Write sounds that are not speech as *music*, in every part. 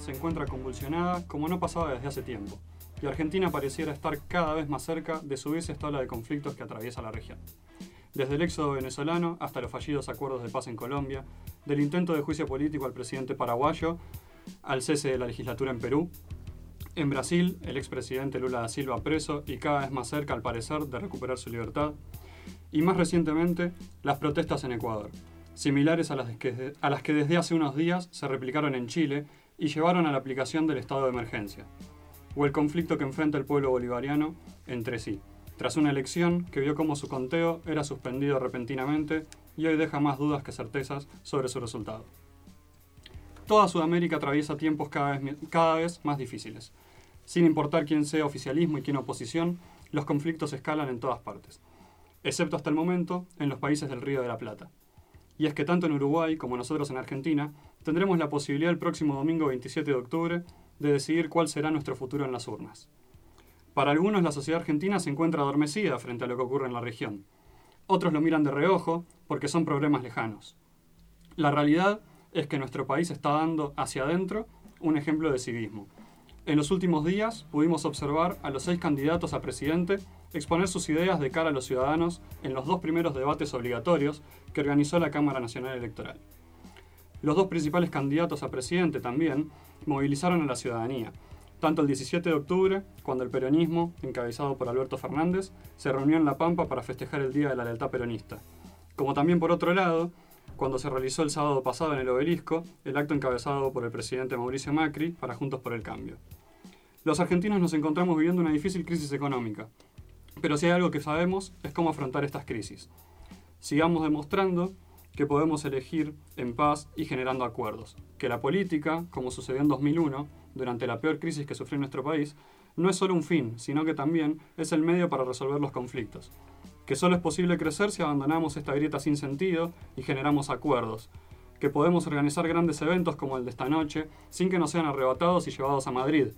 se encuentra convulsionada como no pasaba desde hace tiempo, y Argentina pareciera estar cada vez más cerca de subirse esta ola de conflictos que atraviesa la región. Desde el éxodo venezolano hasta los fallidos acuerdos de paz en Colombia, del intento de juicio político al presidente paraguayo, al cese de la legislatura en Perú, en Brasil, el expresidente Lula da Silva preso y cada vez más cerca, al parecer, de recuperar su libertad, y más recientemente, las protestas en Ecuador, similares a las, que, a las que desde hace unos días se replicaron en Chile y llevaron a la aplicación del estado de emergencia, o el conflicto que enfrenta el pueblo bolivariano entre sí, tras una elección que vio como su conteo era suspendido repentinamente y hoy deja más dudas que certezas sobre su resultado. Toda Sudamérica atraviesa tiempos cada vez, cada vez más difíciles. Sin importar quién sea oficialismo y quién oposición, los conflictos escalan en todas partes, excepto hasta el momento en los países del Río de la Plata. Y es que tanto en Uruguay como nosotros en Argentina tendremos la posibilidad el próximo domingo 27 de octubre de decidir cuál será nuestro futuro en las urnas. Para algunos la sociedad argentina se encuentra adormecida frente a lo que ocurre en la región. Otros lo miran de reojo porque son problemas lejanos. La realidad es que nuestro país está dando hacia adentro un ejemplo de civismo. En los últimos días pudimos observar a los seis candidatos a presidente exponer sus ideas de cara a los ciudadanos en los dos primeros debates obligatorios que organizó la Cámara Nacional Electoral. Los dos principales candidatos a presidente también movilizaron a la ciudadanía, tanto el 17 de octubre, cuando el peronismo, encabezado por Alberto Fernández, se reunió en La Pampa para festejar el Día de la Lealtad Peronista, como también por otro lado, cuando se realizó el sábado pasado en el obelisco el acto encabezado por el presidente Mauricio Macri para Juntos por el Cambio. Los argentinos nos encontramos viviendo una difícil crisis económica, pero si hay algo que sabemos es cómo afrontar estas crisis. Sigamos demostrando que podemos elegir en paz y generando acuerdos, que la política, como sucedió en 2001, durante la peor crisis que sufrió nuestro país, no es solo un fin, sino que también es el medio para resolver los conflictos. Que solo es posible crecer si abandonamos esta grieta sin sentido y generamos acuerdos, que podemos organizar grandes eventos como el de esta noche sin que nos sean arrebatados y llevados a Madrid,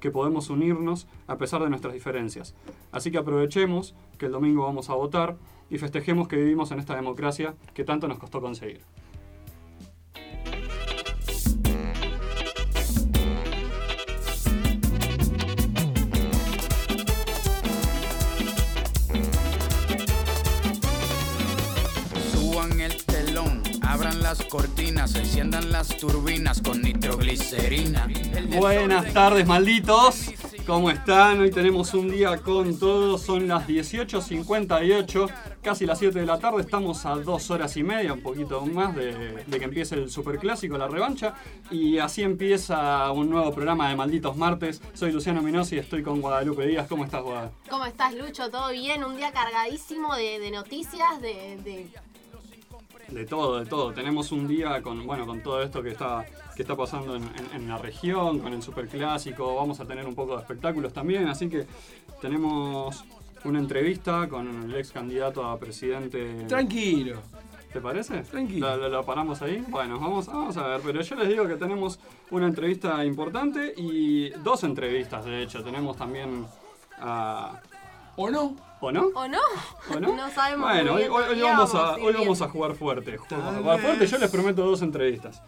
que podemos unirnos a pesar de nuestras diferencias. Así que aprovechemos que el domingo vamos a votar y festejemos que vivimos en esta democracia que tanto nos costó conseguir. Las cortinas, enciendan las turbinas con nitroglicerina. Buenas tardes, malditos. ¿Cómo están? Hoy tenemos un día con todos. Son las 18.58, casi las 7 de la tarde. Estamos a dos horas y media, un poquito más, de, que empiece el superclásico, la revancha. Y así empieza un nuevo programa de Malditos Martes. Soy Luciano Minosi y estoy con Guadalupe Díaz. ¿Cómo estás, Guadalupe? ¿Cómo estás, Lucho? ¿Todo bien? Un día cargadísimo de, noticias, de de todo, de todo. Tenemos un día con, bueno, con todo esto que está, que está pasando en, la región, con el superclásico, vamos a tener un poco de espectáculos también, así que tenemos una entrevista con el ex candidato a presidente. Tranquilo. ¿Te parece? Tranquilo. ¿Lo, paramos ahí? Bueno, vamos, vamos a ver, pero yo les digo que tenemos una entrevista importante y dos entrevistas, de hecho. Tenemos también a... ¿O no? ¿O no? ¿O no? ¿O no? no sabemos. Bueno, hoy, vamos a, hoy vamos a jugar fuerte. Vamos a jugar fuerte. Yo les prometo dos entrevistas.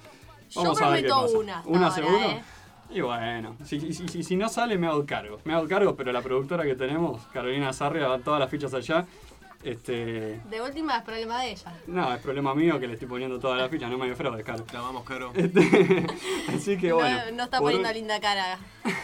Vamos Yo a ver qué pasa. una. ¿Una seguro? Eh. Y bueno, si, si, si, no sale me hago cargo. Me hago cargo, pero la productora que tenemos, Carolina Sarria, va todas las fichas allá. Este... De última es problema de ella. No, es problema mío que le estoy poniendo todas las fichas, no me fraude, Caro. La vamos, Caro. Este, *laughs* así que bueno. No, está poniendo linda cara.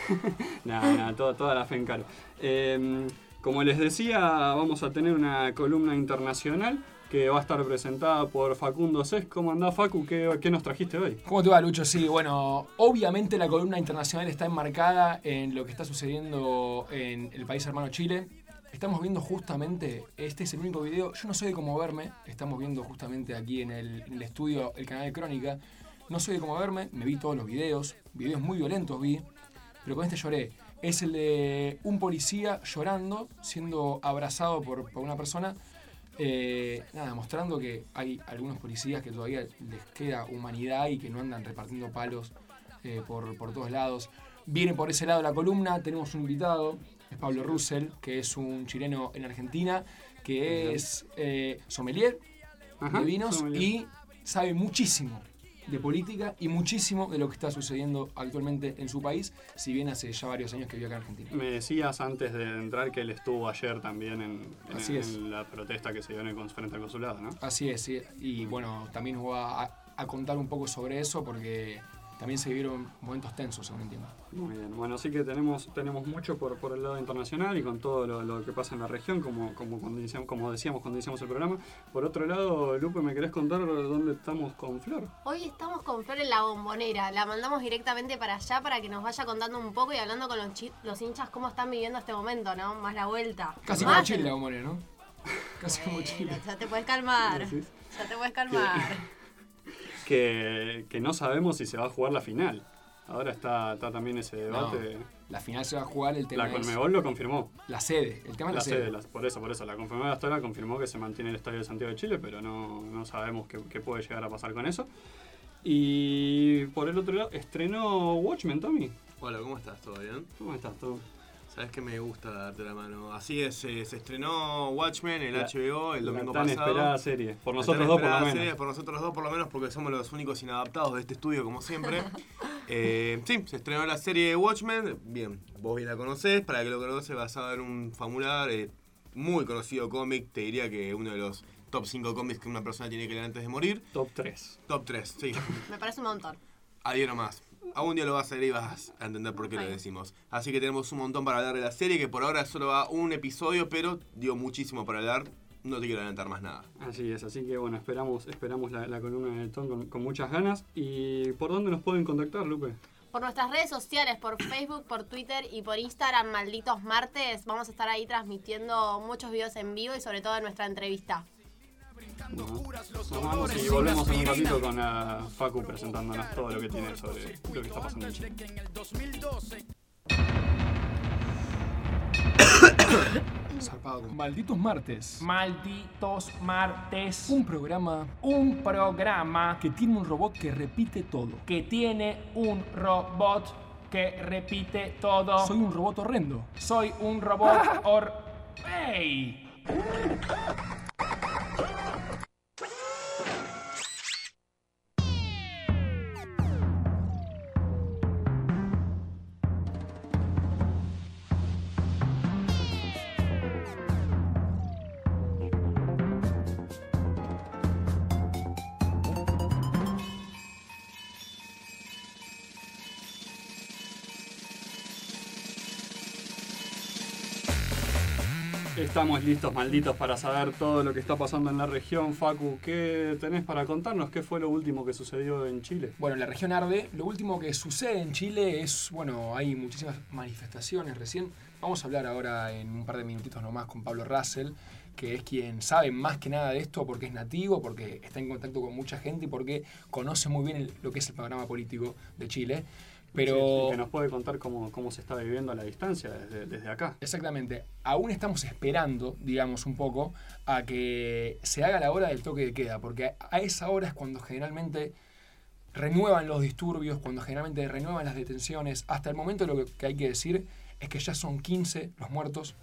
*laughs* no, no, toda, toda la fe en Caro. Eh, como les decía, vamos a tener una columna internacional que va a estar presentada por Facundo Cés. ¿Cómo andás, Facu? ¿Qué, ¿Qué, nos trajiste hoy? ¿Cómo te va, Lucho? Sí, bueno, obviamente la columna internacional está enmarcada en lo que está sucediendo en el país hermano Chile. Estamos viendo justamente, este es el único video, yo no soy de cómo verme, estamos viendo justamente aquí en el, estudio el canal de Crónica. No soy de cómo verme, me vi todos los videos, videos muy violentos vi, pero con este lloré es el de un policía llorando, siendo abrazado por, una persona. Eh, nada, mostrando que hay algunos policías que todavía les queda humanidad y que no andan repartiendo palos eh, por, todos lados. Viene por ese lado la columna, tenemos un invitado, es Pablo Russell, que es un chileno en Argentina, que es eh, sommelier de vinos y sabe muchísimo de política y muchísimo de lo que está sucediendo actualmente en su país, si bien hace ya varios años que vive acá en Argentina. Me decías antes de entrar que él estuvo ayer también en, en- Así es. en la protesta que se dio en el frente al consulado, ¿no? Así es, y bueno, también nos va a, a contar un poco sobre eso porque también se vivieron momentos tensos, según entiendo. Muy bien, bueno, así que tenemos, tenemos mucho por, por el lado internacional y con todo lo, lo que pasa en la región, como, como, cuando iniciamos- como decíamos cuando iniciamos el programa. Por otro lado, Lupe, ¿me querés contar dónde estamos con Flor? Hoy estamos con Flor en la bombonera. La mandamos directamente para allá para que nos vaya contando un poco y hablando con los, los hinchas cómo están viviendo este momento, ¿no? Más la vuelta. Casi como Chile la bombonera, ¿no? Casi como Chile. Ya te puedes calmar. Ya te puedes calmar. Que, que no sabemos si se va a jugar la final. Ahora está, está también ese debate. La final se va a jugar, el tema La es Conmebol lo confirmó. la sede. El tema es La la, sede, la- por eso, por eso. La Conmebol hasta ahora confirmó que se mantiene el Estadio de Santiago de Chile, pero no, no sabemos qué, qué puede llegar a pasar con eso. Y por el otro lado, estrenó Watchmen, Tommy. Hola, ¿cómo estás? ¿Todo bien? ¿Cómo estás tú? Sabes que me gusta darte la mano. Así es, eh, se estrenó Watchmen, el La- HBO, el domingo la tan pasado. esperada serie. Por La nosotros tan dos, por lo menos. serie, por nosotros dos, por lo menos, porque somos los únicos inadaptados de este estudio, como siempre. *laughs* Eh, sí, se estrenó la serie de Watchmen. Bien, vos bien la conocés. Para que lo conoces, basado en un famular, eh, muy conocido cómic. Te diría que uno de los top 5 cómics que una persona tiene que leer antes de morir. Top 3. Top 3, sí. Me parece un montón. Adhiero más. Algún día lo vas a leer y vas a entender por qué lo decimos. Así que tenemos un montón para hablar de la serie, que por ahora solo va un episodio, pero dio muchísimo para hablar. No te quiero adelantar más nada. Así es, así que bueno, esperamos, esperamos la, la columna del Tom con, con muchas ganas. ¿Y por dónde nos pueden contactar, Lupe? Por nuestras redes sociales, por Facebook, por Twitter y por Instagram, malditos martes, vamos a estar ahí transmitiendo muchos videos en vivo y sobre todo nuestra entrevista. Nos vamos y volvemos en un ratito con la Facu presentándonos todo lo que tiene sobre lo que está pasando en Chile. *coughs* Malditos martes. Malditos martes. Un programa Un programa que tiene un robot que repite todo. que tiene un robot que repite todo. Soy un robot horrendo. Soy un robot *laughs* or... ¡Ey! Estamos listos, malditos, para saber todo lo que está pasando en la región. Facu, ¿qué tenés para contarnos? ¿Qué fue lo último que sucedió en Chile? Bueno, en la región arde. Lo último que sucede en Chile es, bueno, hay muchísimas manifestaciones recién. Vamos a hablar ahora en un par de minutitos nomás con Pablo Russell, que es quien sabe más que nada de esto porque es nativo, porque está en contacto con mucha gente y porque conoce muy bien el- lo que es el panorama político de Chile. Pero Sí, que nos puede contar cómo, cómo se está viviendo a la distancia desde, desde acá. Exactamente. Aún estamos esperando, digamos, un poco a que se haga la hora del toque de queda, porque a esa hora es cuando generalmente renuevan los disturbios, cuando generalmente renuevan las detenciones. Hasta el momento lo que hay que decir es que ya son 15 los muertos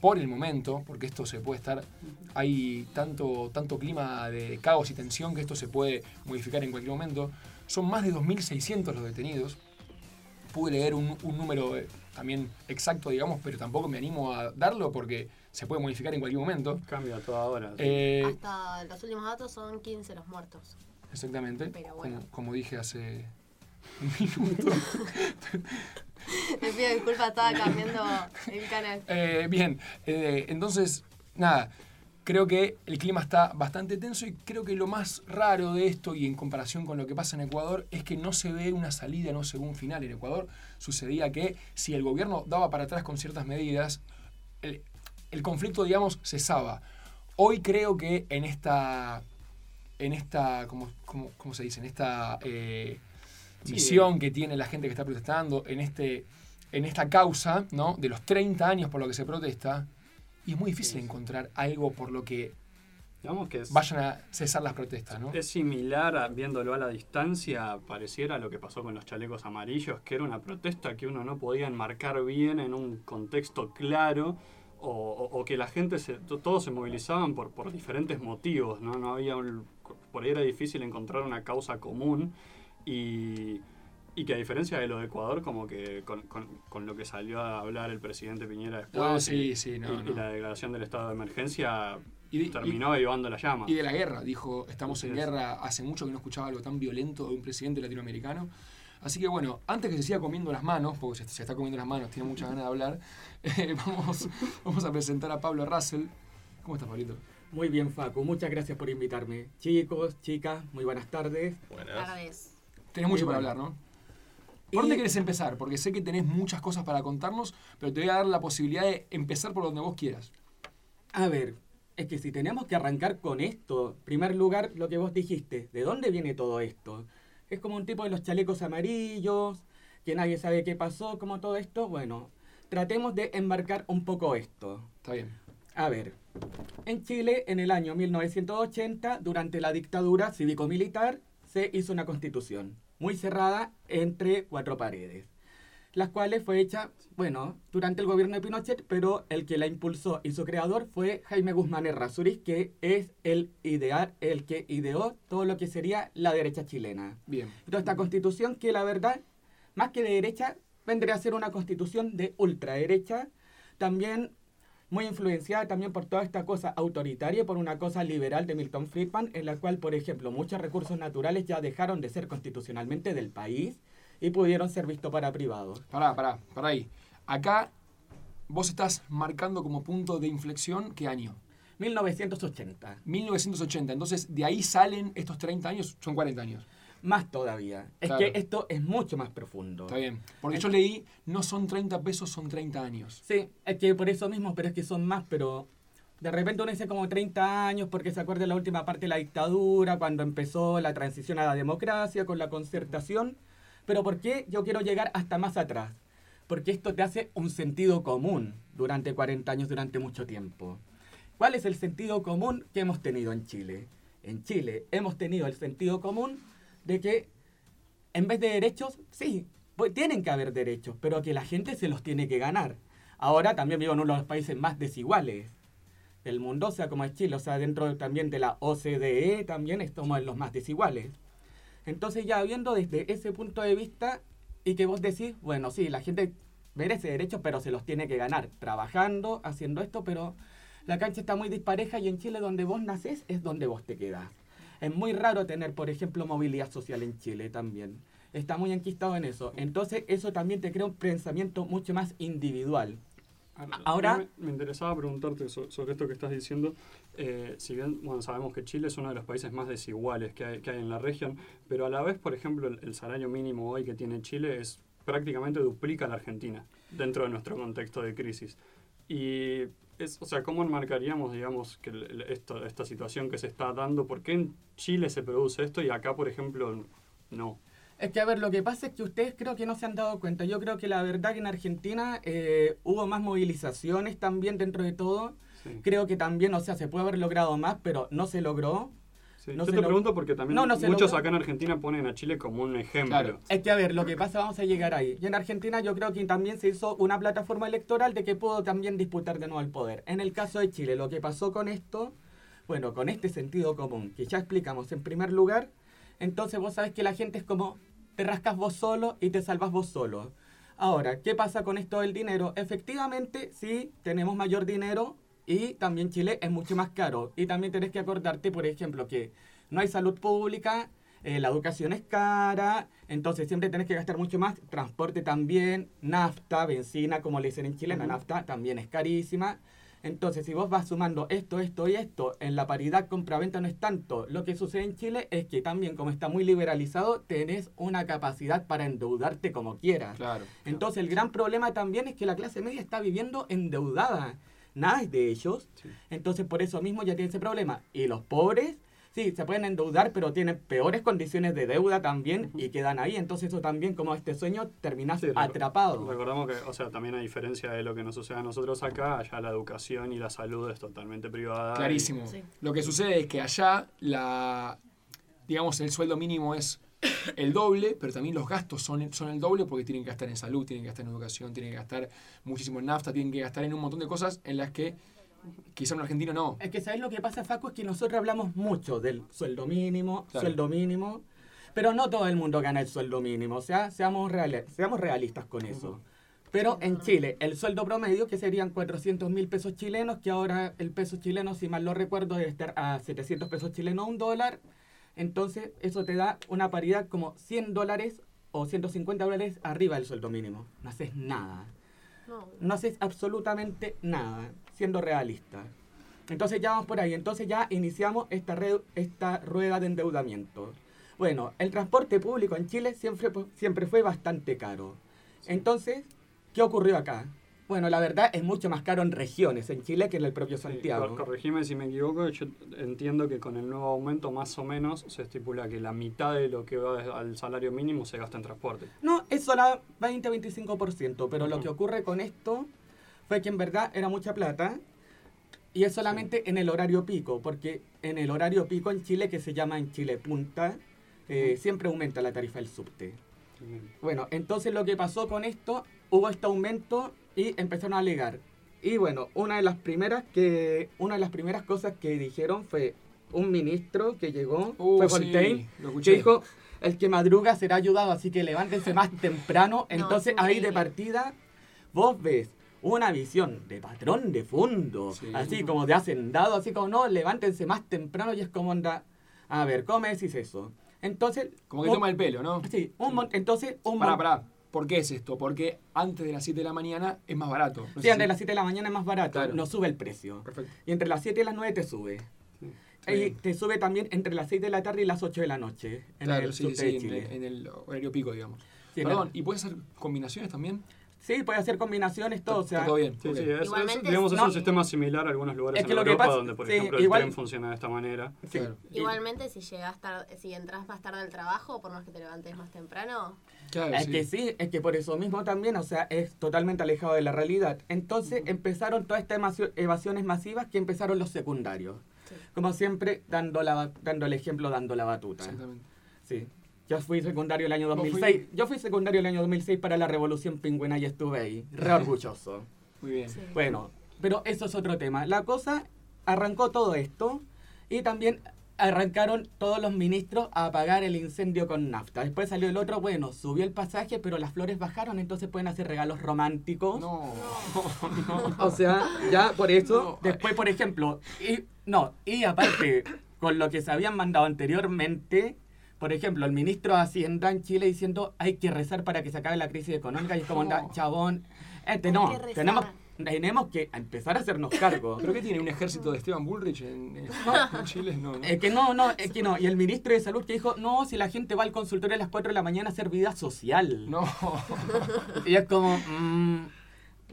por el momento, porque esto se puede estar, hay tanto, tanto clima de caos y tensión que esto se puede modificar en cualquier momento. Son más de 2.600 los detenidos. Pude leer un, un número eh, también exacto, digamos, pero tampoco me animo a darlo porque se puede modificar en cualquier momento. Cambia a toda hora. Eh, Hasta los últimos datos son 15 los muertos. exactamente, Pero bueno. como, como dije hace un minuto. *laughs* Le pido disculpas, estaba cambiando el canal. Eh, bien, eh, entonces, nada, creo que el clima está bastante tenso y creo que lo más raro de esto y en comparación con lo que pasa en Ecuador es que no se ve una salida, no se ve un final. En Ecuador sucedía que si el gobierno daba para atrás con ciertas medidas, el, el conflicto, digamos, cesaba. Hoy creo que en esta, en esta, ¿cómo, cómo- cómo se dice? En esta eh, Sí. misión que tiene la gente que está protestando, en, este, en esta causa, ¿no? De los 30 años por lo que se protesta, y es muy difícil Sí, sí. encontrar algo por lo que Digamos que es, vayan a cesar las protestas, ¿no? es similar, a- viéndolo a la distancia, pareciera lo que pasó con los chalecos amarillos, que era una protesta que uno no podía enmarcar bien en un contexto claro. O, o- o que la gente, se, to- todos se movilizaban por, por diferentes motivos, ¿no? No había un- por ahí era difícil encontrar una causa común y, y que a diferencia de lo de Ecuador, como que con, con- con lo que salió a hablar el presidente Piñera después No, y- sí, sí, no, y, y la declaración del estado de emergencia Y de- terminó avivando la llama. Y de la guerra, dijo, estamos en guerra, hace mucho que no escuchaba algo tan violento de un presidente latinoamericano. Así que bueno, antes que se siga comiendo las manos, porque se, se está comiendo las manos, tiene muchas ganas de hablar, *laughs* eh, vamos, *laughs* vamos a presentar a Pablo Russell. ¿Cómo estás, Pablito? Muy bien, Facu. Muchas gracias por invitarme. Chicos, chicas, muy buenas tardes. Buenas. Tardes. Tenés mucho Y para bueno. hablar, ¿no? ¿Por dónde querés empezar? Porque sé que tenés muchas cosas para contarnos, pero te voy a dar la posibilidad de empezar por donde vos quieras. A ver, es que si tenemos que arrancar con esto, en primer lugar, lo que vos dijiste, ¿de dónde viene todo esto? Es como un tipo de los chalecos amarillos, que nadie sabe qué pasó, como todo esto. Bueno, tratemos de embarcar un poco esto. Está bien. A ver, en Chile, en el año 1980, durante la dictadura cívico-militar, se hizo una constitución muy cerrada entre cuatro paredes, las cuales fue hecha, bueno, durante el gobierno de Pinochet, pero el que la impulsó y su creador fue Jaime Guzmán Errázuriz, que es el ideal, el que ideó todo lo que sería la derecha chilena. Bien. Entonces, esta constitución que la verdad, más que de derecha, vendría a ser una constitución de ultraderecha, también muy influenciada también por toda esta cosa autoritaria y por una cosa liberal de Milton Friedman, en la cual, por ejemplo, muchos recursos naturales ya dejaron de ser constitucionalmente del país y pudieron ser vistos para privados. Pará, pará, pará ahí. Acá vos estás marcando como punto de inflexión, ¿qué año? 1980, 1980. Entonces, de ahí salen estos 30 años, son 40 años. Más todavía. Es Claro. que esto es mucho más profundo. Está bien. Porque yo leí, no son 30 pesos, son 30 años. Sí, es que por eso mismo, pero es que son más, pero de repente uno dice como 30 años porque se acuerda de la última parte de la dictadura, cuando empezó la transición a la democracia con la concertación. Pero ¿por qué yo quiero llegar hasta más atrás? Porque esto te hace un sentido común durante 40 años, durante mucho tiempo. ¿Cuál es el sentido común que hemos tenido en Chile? En Chile hemos tenido el sentido común de que en vez de derechos, sí, pues tienen que haber derechos, pero que la gente se los tiene que ganar. Ahora también vivo en uno de los países más desiguales del mundo, o sea, como es Chile, o sea, dentro de- también de la OCDE también estamos en los más desiguales. Entonces ya viendo desde ese punto de vista y que vos decís, bueno, sí, la gente merece derechos, pero se los tiene que ganar, trabajando, haciendo esto, pero la cancha está muy dispareja y en Chile donde vos nacés es donde vos te quedás. Es muy raro tener, por ejemplo, movilidad social en Chile también. Está muy enquistado en eso. Entonces eso también te crea un pensamiento mucho más individual. Ahora- Me, interesaba preguntarte so- sobre esto que estás diciendo. Eh, si bien bueno, sabemos que Chile es uno de los países más desiguales que hay, que hay en la región, pero a la vez, por ejemplo, el, el salario mínimo hoy que tiene Chile es prácticamente duplica a la Argentina dentro de nuestro contexto de crisis. Y, es, o sea, ¿cómo enmarcaríamos, digamos, que el- esto, esta situación que se está dando? ¿Por qué en Chile se produce esto y acá, por ejemplo, no? Es que, a ver, lo que pasa es que ustedes creo que no se han dado cuenta. Yo creo que la verdad que en Argentina eh, hubo más movilizaciones también dentro de todo. Sí. Creo que también, o sea, se puede haber logrado más, pero no se logró. Sí, No Yo te lo- pregunto porque también No, no muchos acá en Argentina ponen a Chile como un ejemplo. Claro. Es que, a ver, lo que pasa, vamos a llegar ahí. Y en Argentina yo creo que también se hizo una plataforma electoral de que pudo también disputar de nuevo el poder. En el caso de Chile, lo que pasó con esto, bueno, con este sentido común, que ya explicamos en primer lugar, entonces vos sabés que la gente es como, te rascas vos solo y te salvas vos solo. Ahora, ¿qué pasa con esto del dinero? Efectivamente, sí, tenemos mayor dinero y también Chile es mucho más caro. Y también tenés que acordarte, por ejemplo, que no hay salud pública, eh, la educación es cara, entonces siempre tenés que gastar mucho más. Transporte también, nafta, benzina, como le dicen en Chile, la nafta también es carísima. Entonces, si vos vas sumando esto, esto y esto, en la paridad compra-venta no es tanto. Lo que sucede en Chile es que también, como está muy liberalizado, tenés una capacidad para endeudarte como quieras. Claro. Entonces, el gran problema también es que la clase media está viviendo endeudada. Nada es de ellos. Sí. Entonces, por eso mismo ya tiene ese problema. Y los pobres, sí, se pueden endeudar, pero tienen peores condiciones de deuda también y quedan ahí. Entonces, eso también, como este sueño, terminas Sí, atrapado. Recordamos que, o sea, también a diferencia de lo que nos sucede a nosotros acá, allá la educación y la salud es totalmente privada. Clarísimo. Sí. Lo que sucede es que allá la digamos el sueldo mínimo es el doble, pero también los gastos son, son el doble porque tienen que gastar en salud, tienen que gastar en educación, tienen que gastar muchísimo en nafta, tienen que gastar en un montón de cosas en las que Quizá un argentino no. Es que ¿sabes lo que pasa, Facu? Es que nosotros hablamos mucho del sueldo mínimo, Claro. sueldo mínimo, pero no todo el mundo gana el sueldo mínimo. O sea, seamos, reales, seamos realistas con eso. Pero en Chile, el sueldo promedio, que serían 400 mil pesos chilenos, que ahora el peso chileno, si mal no recuerdo, debe estar a 700 pesos chilenos, un dólar. Entonces, eso te da una paridad como 100 dólares o 150 dólares arriba del sueldo mínimo. No haces nada No. no haces absolutamente nada, siendo realista. Entonces ya vamos por ahí. Entonces ya iniciamos esta, rueda de endeudamiento. Bueno, el transporte público en Chile siempre fue bastante caro. Entonces, ¿qué ocurrió acá? Bueno, la verdad es mucho más caro en regiones en Chile que en el propio Sí, Santiago. cor- corregime si me equivoco, yo entiendo que con el nuevo aumento más o menos se estipula que la mitad de lo que va al salario mínimo se gasta en transporte. No, es solo 20-25%, pero lo que ocurre con esto fue que en verdad era mucha plata y es solamente en el horario pico, porque en el horario pico en Chile, que se llama en Chile Punta, eh, siempre aumenta la tarifa del subte. Bueno, entonces lo que pasó con esto, hubo este aumento y empezaron a alegar. Y bueno, una de las primeras que una de las primeras cosas que dijeron fue un ministro que llegó, Uh, fue sí, Fontaine, lo escuché. que dijo, el que madruga será ayudado, así que levántense más temprano. Entonces es ahí de partida vos ves una visión de patrón de fondo, Sí. así como de hacendado, así como no, levántense más temprano y es como onda, a ver, ¿cómo me decís eso? Entonces, Como que un- toma el pelo, ¿no? Sí, un entonces un Pará, mon- pará. ¿Por qué es esto? Porque antes de las 7 de la mañana es más barato. No Sí, entre si- las 7 de la mañana es más barato, Claro. no sube el precio. Perfecto. Y entre las 7 y las 9 te sube. Y bien. te sube también entre las 6 de la tarde y las 8 de la noche en Claro, el sí, sí, de en, el- en el horario pico, digamos. Sí, Perdón, ¿y puedes hacer combinaciones también? Sí, puede hacer combinaciones, todo. O sea, todo bien. Sí, ok. sí, es, es- Igualmente digamos, es no- un sistema similar a algunos lugares Es en que que Europa pasa- donde, por sí, ejemplo, el igual- tren funciona de esta manera. sí. Claro. Igualmente, si llegas tar- si entras más tarde al trabajo, por más que te levantes más temprano, Claro, Es sí. que sí, es que por eso mismo también, o sea, es totalmente alejado de la realidad. Entonces empezaron todas estas evasio- evasiones masivas que empezaron los secundarios. Sí. Como siempre, dando, la, dando el ejemplo, dando la batuta. Exactamente. Sí. Yo fui secundario el año ¿Vos 2006. Yo fui secundario el año 2006 para la Revolución Pingüina y estuve ahí. Re *laughs* orgulloso. Muy bien. sí. Bueno, pero eso es otro tema. La cosa, arrancó todo esto y también arrancaron todos los ministros a apagar el incendio con nafta. Después salió el otro, bueno, subió el pasaje, pero las flores bajaron, entonces pueden hacer regalos románticos. No. *laughs* O sea, ya por eso, No. después, por ejemplo, y no, y aparte, con lo que se habían mandado anteriormente, por ejemplo, el ministro de Hacienda en Chile diciendo hay que rezar para que se acabe la crisis económica y es como, No. *laughs* chabón, este no, tenemos, tenemos que empezar a hacernos cargo. ¿Pero qué tiene? ¿Un ejército de Esteban Bullrich en, en- *laughs* en Chile? No, no. Es que no, no, es que no. Y el ministro de Salud que dijo, no, si la gente va al consultorio a las 4 de la mañana a hacer vida social. No. *laughs* Y es como, mm,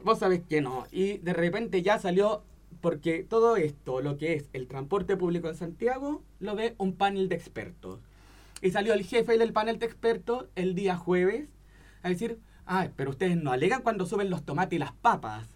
vos sabés que no. Y de repente ya salió, porque todo esto, lo que es el transporte público en Santiago, lo ve un panel de expertos. Y salió el jefe del panel de expertos el día jueves a decir, ay, pero ustedes no alegan cuando suben los tomates y las papas.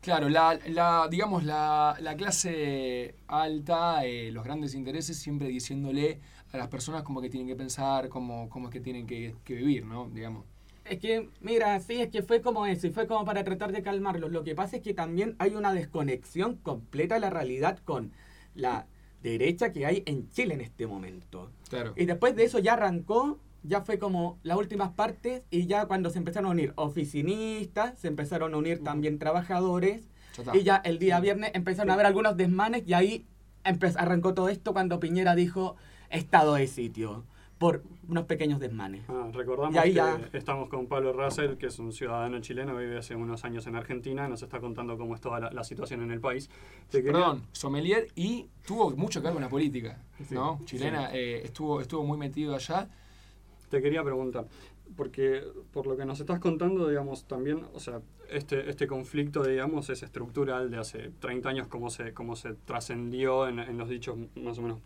Claro, la, la, digamos, la, la clase alta, eh, los grandes intereses, siempre diciéndole a las personas como que tienen que pensar, cómo, cómo es que tienen que, que vivir, ¿no? Digamos. Es que, mira, sí, es que fue como eso, y fue como para tratar de calmarlos. Lo que pasa es que también hay una desconexión completa de la realidad con la derecha que hay en Chile en este momento. Claro. Y después de eso ya arrancó, ya fue como las últimas partes, y ya cuando se empezaron a unir oficinistas, se empezaron a unir también trabajadores, y ya el día viernes empezaron a haber algunos desmanes, y ahí arrancó todo esto cuando Piñera dijo estado de sitio, por unos pequeños desmanes. Ah, recordamos Y ahí que ya- estamos con Pablo Russell, que es un ciudadano chileno, vive hace unos años en Argentina, nos está contando cómo es toda la, la situación en el país. Te quería- Perdón, sommelier y tuvo mucho que ver con la política, Sí, ¿no? Chilena, eh, estuvo, estuvo muy metido allá. Te quería preguntar, porque por lo que nos estás contando, digamos, también, o sea, este, este conflicto, digamos, es estructural de hace 30 años, como se, como se trascendió en, en los dichos más o menos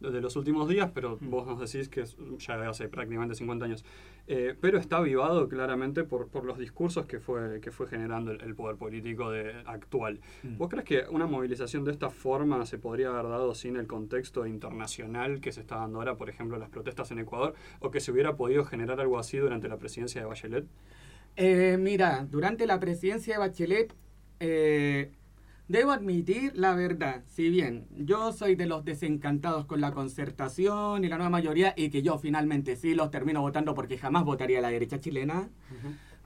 de los últimos días, pero vos nos decís que es ya hace prácticamente 50 años. Eh, pero está avivado claramente por, por los discursos que fue, que fue generando el, el poder político de, actual. ¿Vos crees que una movilización de esta forma se podría haber dado sin el contexto internacional que se está dando ahora, por ejemplo, las protestas en Ecuador, o que se hubiera podido generar algo así durante la presidencia de Bachelet? Eh, mira, durante la presidencia de Bachelet, eh, Debo admitir la verdad, si bien yo soy de los desencantados con la concertación y la nueva mayoría y que yo finalmente sí los termino votando porque jamás votaría a la derecha chilena,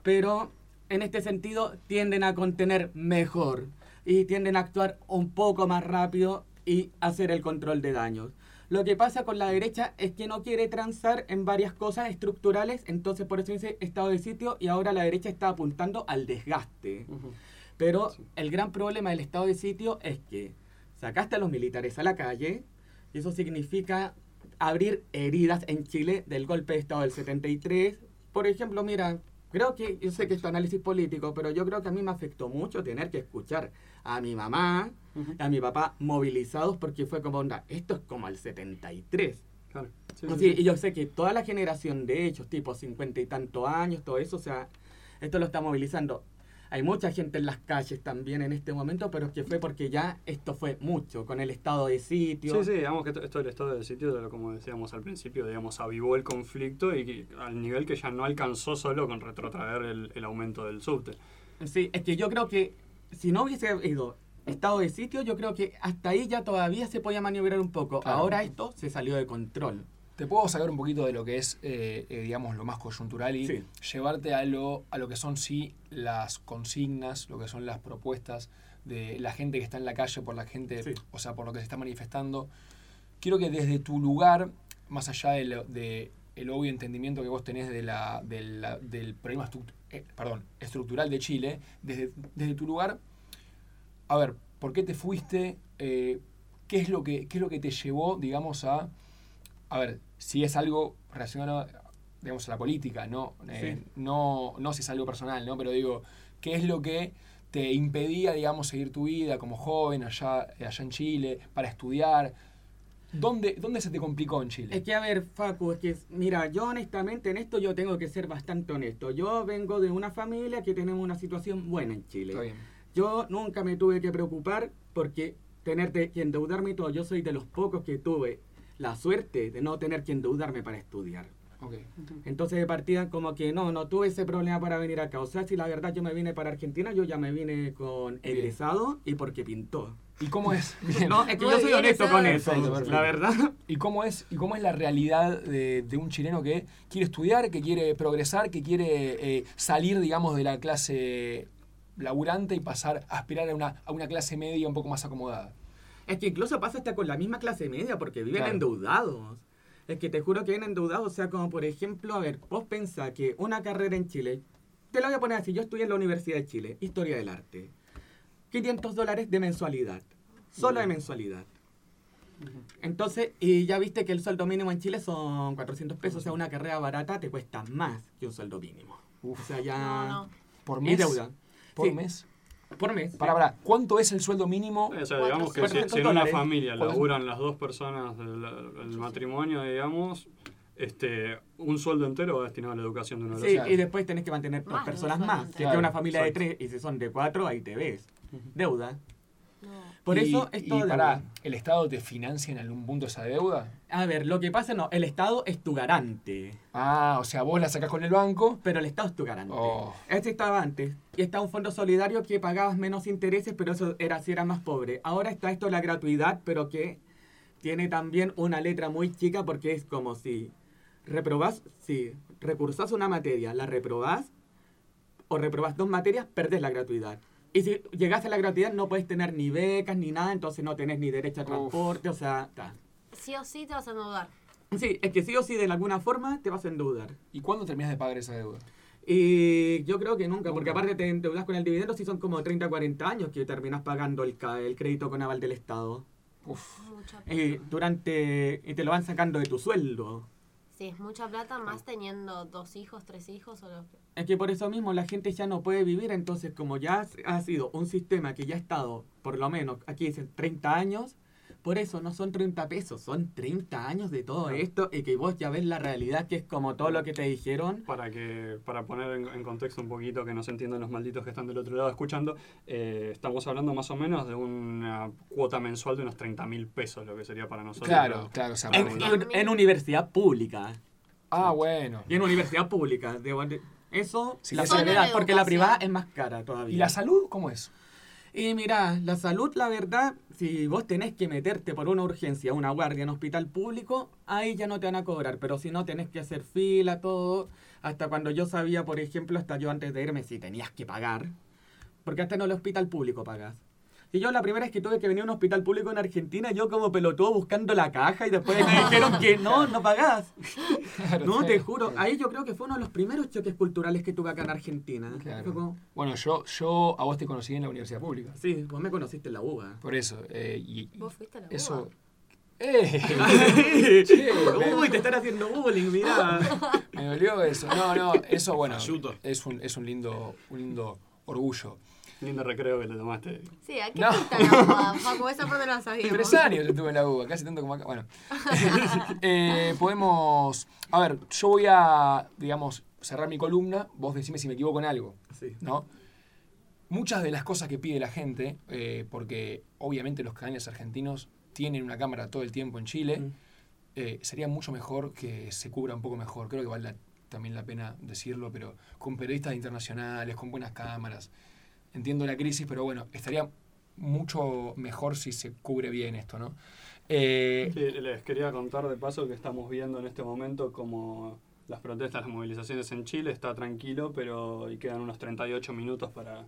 pero en este sentido tienden a contener mejor y tienden a actuar un poco más rápido y hacer el control de daños. Lo que pasa con la derecha es que no quiere transar en varias cosas estructurales, entonces por eso dice estado de sitio y ahora la derecha está apuntando al desgaste. Ujú. Pero el gran problema del estado de sitio es que sacaste a los militares a la calle y eso significa abrir heridas en Chile del golpe de estado del 73. Por ejemplo, mira, creo que, yo sé que esto es análisis político, pero yo creo que a mí me afectó mucho tener que escuchar a mi mamá, Ujú. a mi papá movilizados porque fue como onda, esto es como el 73. Claro. Sí, No, sí, sí, sí. Y yo sé que toda la generación de hechos, tipo 50 y tantos años, todo eso, o sea, esto lo está movilizando. Hay mucha gente en las calles también en este momento, pero es que fue porque ya esto fue mucho, con el estado de sitio. Sí, sí, digamos que esto, esto del estado del sitio, como decíamos al principio, digamos, avivó el conflicto y al nivel que ya no alcanzó solo con retrotraer el, el aumento del subte. Sí, es que yo creo que si no hubiese habido estado de sitio, yo creo que hasta ahí ya todavía se podía maniobrar un poco. Claro. Ahora esto se salió de control. Te puedo sacar un poquito de lo que es, eh, eh, digamos, lo más coyuntural y Sí. llevarte a lo, a lo que son, sí, las consignas, lo que son las propuestas de la gente que está en la calle, por la gente, Sí. o sea, por lo que se está manifestando. Quiero que desde tu lugar, más allá de, lo- de el obvio entendimiento que vos tenés de la, de la- del problema eh, perdón, estructural de Chile, desde, desde tu lugar, a ver, ¿por qué te fuiste? ¿qué, es lo que, ¿Qué es lo que te llevó, digamos, a... A ver, si es algo relacionado, digamos, a la política, ¿no? Eh, Sí. no, no si es algo personal, ¿no? Pero digo, ¿qué es lo que te impedía, digamos, seguir tu vida como joven allá, allá en Chile, para estudiar? ¿Dónde, ¿Dónde se te complicó en Chile? Es que, a ver, Facu, es que, mira, yo honestamente en esto yo tengo que ser bastante honesto. Yo vengo de una familia que tenemos una situación buena en Chile. Está bien. Yo nunca me tuve que preocupar porque tener que endeudarme y todo. Yo soy de los pocos que tuve la suerte de no tener que endeudarme para estudiar. Ok. Entonces de partida como que no, no tuve ese problema para venir acá. O sea, si la verdad yo me vine para Argentina, yo ya me vine con Bien. egresado y porque pintó. ¿Y cómo es? *laughs* No, es que Muy yo soy honesto con eso, perfecto. la verdad. ¿Y cómo es, y cómo es la realidad de, de un chileno que quiere estudiar, que quiere progresar, que quiere eh, salir, digamos, de la clase laburante y pasar a aspirar a una, a una clase media un poco más acomodada? Es que incluso pasa hasta con la misma clase media porque viven Claro. endeudados. Es que te juro que viven endeudados. O sea, como por ejemplo, a ver, vos pensás que una carrera en Chile, te lo voy a poner así, yo estudié en la Universidad de Chile, Historia del Arte. 500 dólares de mensualidad. Solo de mensualidad. Entonces, y ya viste que el sueldo mínimo en Chile son 400 pesos. O sea, una carrera barata te cuesta más que un sueldo mínimo. o sea, ya... No, no. ¿Por Y mes? deuda. ¿Por Sí. mes? Por mes. Para, para, ¿cuánto es el sueldo mínimo? O sea, digamos que si, 400 si en una familia laburan las dos personas del, del matrimonio, digamos, este, un sueldo entero va destinado a la educación de de los Sí, y después tenés que mantener dos de personas más. Que, entero. que una familia de Exacto. tres, y si son de cuatro, ahí te ves. Deuda. No. Por Y- eso es y todo deuda. ¿el Estado te financia en algún punto esa deuda? A ver, lo que pasa no, el Estado es tu garante. Ah, o sea, vos la sacás con el banco. Pero el Estado es tu garante. Oh. Este estaba antes. Y está un fondo solidario que pagabas menos intereses, pero eso era si eras más pobre. Ahora está esto la gratuidad, pero que tiene también una letra muy chica porque es como si reprobás, si recursás una materia, la reprobás, o reprobás dos materias, perdés la gratuidad. Y si llegás a la gratuidad no puedes tener ni becas ni nada, entonces no tenés ni derecho a transporte, o sea, ta. Sí o sí te vas a endeudar. Sí, es que sí o sí de alguna forma te vas a endeudar. ¿Y cuándo terminas de pagar esa deuda? Y yo creo que nunca, porque aparte te endeudas con el dividendo si son como 30, 40 años que terminas pagando el, ca- el crédito con aval del Estado. Uf. Mucha Y plata. durante y te lo van sacando de tu sueldo. Sí, es mucha plata, más teniendo dos hijos, tres hijos o los que... Es que por eso mismo la gente ya no puede vivir, entonces como ya ha sido un sistema que ya ha estado, por lo menos, aquí dicen 30 años, por eso no son 30 pesos, son 30 años de todo esto y que vos ya ves la realidad que es como todo lo que te dijeron. Para que para poner en, en contexto un poquito que no se entiendan los malditos que están del otro lado escuchando, eh, estamos hablando más o menos de una cuota mensual de unos 30 mil pesos, lo que sería para nosotros. Claro, la- claro, o sea, En, en- en universidad pública. Ah, bueno. Y en universidad pública. de- de- eso, Sí, la porque la privada es más cara todavía. ¿Y la salud cómo es? Y mira, la salud, la verdad, si vos tenés que meterte por una urgencia una guardia en hospital público, ahí ya no te van a cobrar. Pero si no, tenés que hacer fila, todo. Hasta cuando yo sabía, por ejemplo, hasta yo antes de irme, si tenías que pagar. Porque hasta en el hospital público pagas. Y yo la primera vez que tuve que venir a un hospital público en Argentina, yo como pelotudo buscando la caja y después me dijeron que no, no pagás. *laughs* Claro, No, sí. te juro. Ahí yo creo que fue uno de los primeros choques culturales que tuve acá en Argentina. Claro. Como, Bueno, yo, yo a vos te conocí en la universidad pública. sí, vos me conociste en la UBA. Por eso. eh, y ¿Vos fuiste a la eso. UBA? *laughs* ¡Eh! Che, me- Uy, te están haciendo bullying, mirá. *laughs* Me dolió eso. No, no, eso bueno. Ayuto. Es un, es un lindo, un lindo orgullo. Lindo recreo que le tomaste. Sí, ¿a qué No. la UBA? Facu, esa parte no la sabíamos. Tres años estuve en la UBA, casi tanto como acá. Bueno, *laughs* Eh, podemos. A ver, yo voy a, digamos, cerrar mi columna. Vos decime si me equivoco en algo, Sí. ¿no? Muchas de las cosas que pide la gente, eh, porque obviamente los canales argentinos tienen una cámara todo el tiempo en Chile, Mm. eh, sería mucho mejor que se cubra un poco mejor. Creo que vale la- también la pena decirlo, pero con periodistas internacionales, con buenas cámaras. Entiendo la crisis, pero bueno, estaría mucho mejor si se cubre bien esto, ¿no? Eh, Sí, les quería contar de paso que estamos viendo en este momento como las protestas, las movilizaciones en Chile está tranquilo, pero y quedan unos 38 minutos para,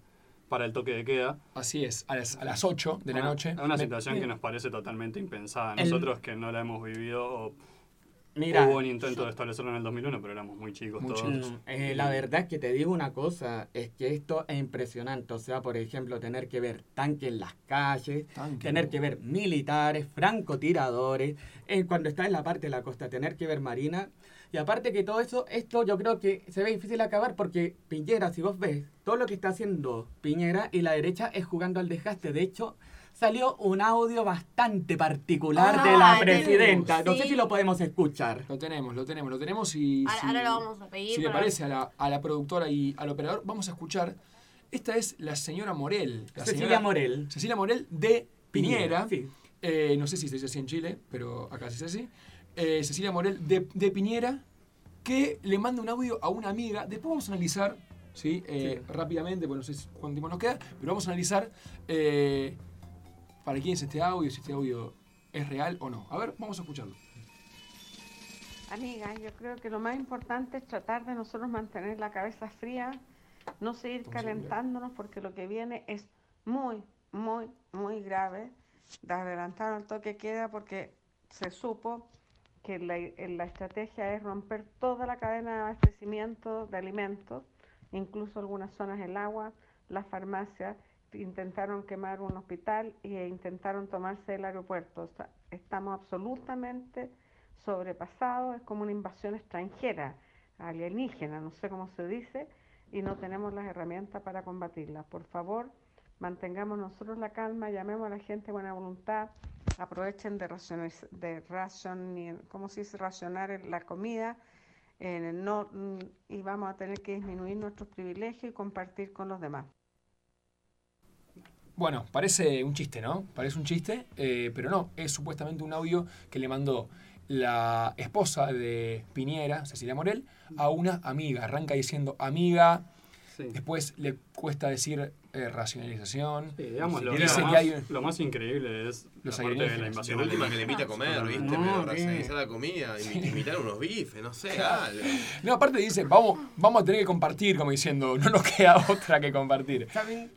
para el toque de queda. Así es, a las, a las 8 de la Una- noche. Una Me- situación que nos parece totalmente impensada. El- Nosotros que no la hemos vivido, o- Mira, hubo un intento de establecerlo en el 2001, pero éramos muy chicos Muy todos. chicos. Mm, eh, la verdad es que te digo una cosa, es que esto es impresionante. O sea, por ejemplo, tener que ver tanques en las calles, Tanque, tener que ver militares, francotiradores, eh, cuando está en la parte de la costa, tener que ver marina. Y aparte que todo eso, esto yo creo que se ve difícil acabar porque Piñera, si vos ves, todo lo que está haciendo Piñera y la derecha es jugando al desgaste. De hecho, salió un audio bastante particular Ah, de la tenemos, presidenta. No sé si lo podemos escuchar. Lo tenemos, lo tenemos, lo tenemos y... Ahora, si, ahora lo vamos a pedir. Si le parece a la, a la productora y al operador, vamos a escuchar. Esta es la señora Morel. La Cecilia señora- Morel. Cecilia Morel de Piñera. Sí. Eh, no sé si se dice así en Chile, pero acá se dice así. Eh, Cecilia Morel de, de Piñera, que le manda un audio a una amiga. Después vamos a analizar, ¿sí? Eh, rápidamente, porque no sé cuánto tiempo nos queda, pero vamos a analizar eh, para quién es este audio, si este audio es real o no. A ver, vamos a escucharlo. Amiga, yo creo que lo más importante es tratar de nosotros mantener la cabeza fría, no seguir calentándonos porque lo que viene es muy, muy, muy grave. De adelantar el toque queda porque se supo que la, la estrategia es romper toda la cadena de abastecimiento de alimentos, incluso algunas zonas del agua, las farmacias, intentaron quemar un hospital e intentaron tomarse el aeropuerto. O sea, estamos absolutamente sobrepasados, es como una invasión extranjera, alienígena, no sé cómo se dice, y no tenemos las herramientas para combatirla. Por favor, mantengamos nosotros la calma, llamemos a la gente buena voluntad, aprovechen de racionar, de racioni- ¿cómo se dice? racionar la comida, eh, no, mm, y vamos a tener que disminuir nuestros privilegios y compartir con los demás. Bueno, parece un chiste, ¿no? Parece un chiste, eh, pero no, es supuestamente un audio que le mandó la esposa de Piñera, Cecilia Morel, a una amiga. Arranca diciendo amiga, Sí. después le cuesta decir eh, racionalización. Sí, digamos, lo, Dice lo que más, hay- lo más increíble es Los la parte de la invasión La última que le invita a comer, ¿viste? No, Pero racionalizar la comida, *laughs* imi- imitar unos bifes, no sé. No, aparte dice, vamos, vamos a tener que compartir, como diciendo, no nos queda *laughs* otra que compartir.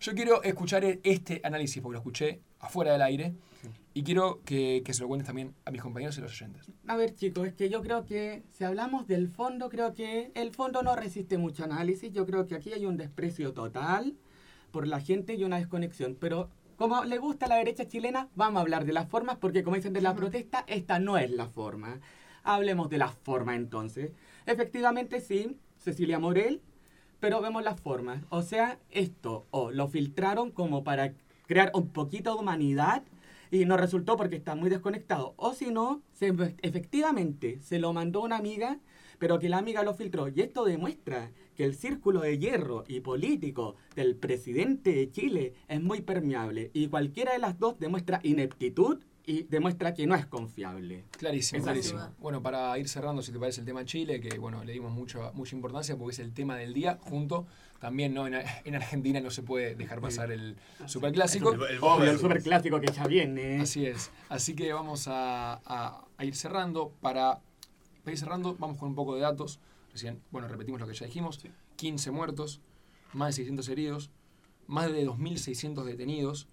Yo quiero escuchar e- este análisis, porque lo escuché afuera del aire, y quiero que, que se lo cuentes también a mis compañeros y los oyentes. A ver chicos, es que yo creo que si hablamos del fondo, creo que el fondo no resiste mucho análisis. Yo creo que aquí hay un desprecio total por la gente y una desconexión. Pero como le gusta a la derecha chilena, vamos a hablar de las formas porque como dicen de la protesta, esta no es la forma. Hablemos de la forma entonces. Efectivamente sí, Cecilia Morel, pero vemos las formas. O sea, esto o lo filtraron como para crear un poquito de humanidad y no resultó porque está muy desconectado. O si no, efectivamente se lo mandó una amiga, pero que la amiga lo filtró. Y esto demuestra que el círculo de hierro y político del presidente de Chile es muy permeable. Y cualquiera de las dos demuestra ineptitud y demuestra que no es confiable. Clarísimo, Es clarísimo. así. Bueno, para ir cerrando, si te parece el tema Chile, que bueno, le dimos mucha, mucha importancia porque es el tema del día, junto también no en, en Argentina no se puede dejar pasar el superclásico. El- el Obvio, el Bob- superclásico que ya viene. Así es. Así que vamos a, a- a ir cerrando. Para, para ir cerrando, vamos con un poco de datos. Recién, bueno, repetimos lo que ya dijimos. 15 muertos, más de 600 heridos, más de 2.600 detenidos.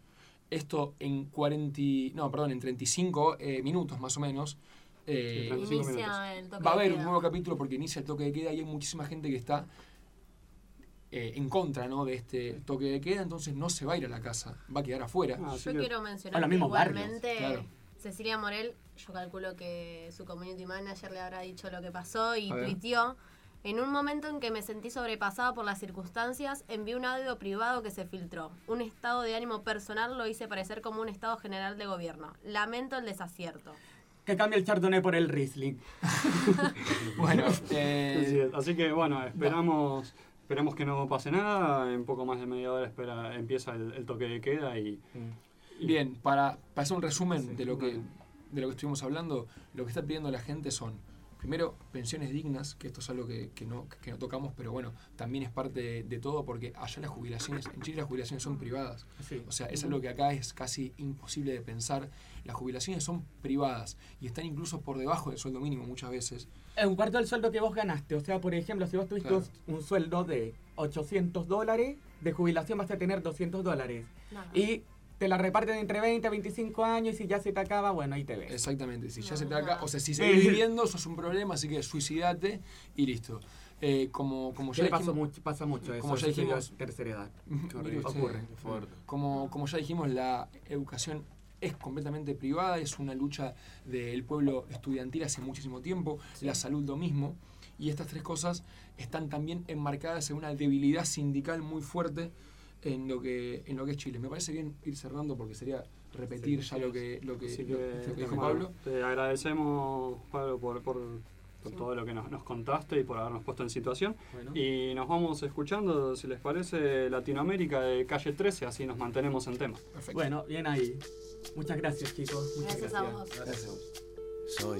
Esto en 40, y- no, perdón, en 35 eh, minutos más o menos. Eh, Sí, 35 Inicia el toque va a de haber un nuevo capítulo porque inicia el toque de queda y hay muchísima gente que está eh, en contra ¿no? de este toque de queda, entonces no se va a ir a la casa, va a quedar afuera. Ah, Yo que- quiero mencionar que barrios, igualmente claro. Cecilia Morel, yo calculo que su community manager le habrá dicho lo que pasó y tuiteó. En un momento en que me sentí sobrepasada por las circunstancias, envié un audio privado que se filtró. Un estado de ánimo personal lo hice parecer como un estado general de gobierno. Lamento el desacierto. Que cambie el Chardonnay por el Riesling. *laughs* Bueno, Así eh, es. Así que bueno, esperamos, esperamos que no pase nada. En poco más de media hora espera, empieza el, el toque de queda y bien, para, para hacer un resumen Sí, de lo que de lo que estuvimos hablando, lo que está pidiendo la gente son, primero, pensiones dignas, que esto es algo que, que no, que no tocamos, pero bueno, también es parte de, de todo porque allá las jubilaciones, en Chile las jubilaciones son privadas. Sí. O sea, es algo que acá es casi imposible de pensar. Las jubilaciones son privadas y están incluso por debajo del sueldo mínimo muchas veces. Es un cuarto del sueldo que vos ganaste. O sea, por ejemplo, si vos tuviste Claro. un sueldo de 800 dólares, de jubilación vas a tener 200 dólares. Nada. Y te la reparten entre 20 a 25 años y si ya se te acaba, bueno, ahí te ves. Exactamente, si ya No, se te acá, nada. o sea, si seguís viviendo, eso es un problema, así que suicidate y listo. Eh, como, como ¿Qué ya dijimos, mucho, pasa mucho eso, como ya eso dijimos- tercera edad. *laughs* Ocurre. Como, como ya dijimos, la educación es completamente privada, es una lucha del pueblo estudiantil hace muchísimo tiempo, la salud lo mismo, y estas tres cosas están también enmarcadas en una debilidad sindical muy fuerte en lo que, en lo que es Chile. Me parece bien ir cerrando porque sería repetir Sí, ya sí, lo que, lo que, Así lo que, que dijo Pablo. te agradecemos, Pablo, por, por, por Sí. todo lo que nos, nos contaste y por habernos puesto en situación. Bueno. Y nos vamos escuchando, si les parece, Latinoamérica de calle 13, así nos mantenemos en tema. Perfecto. Bueno, bien ahí. Muchas gracias, chicos. Muchas Gracias a vos. Gracias. Soy,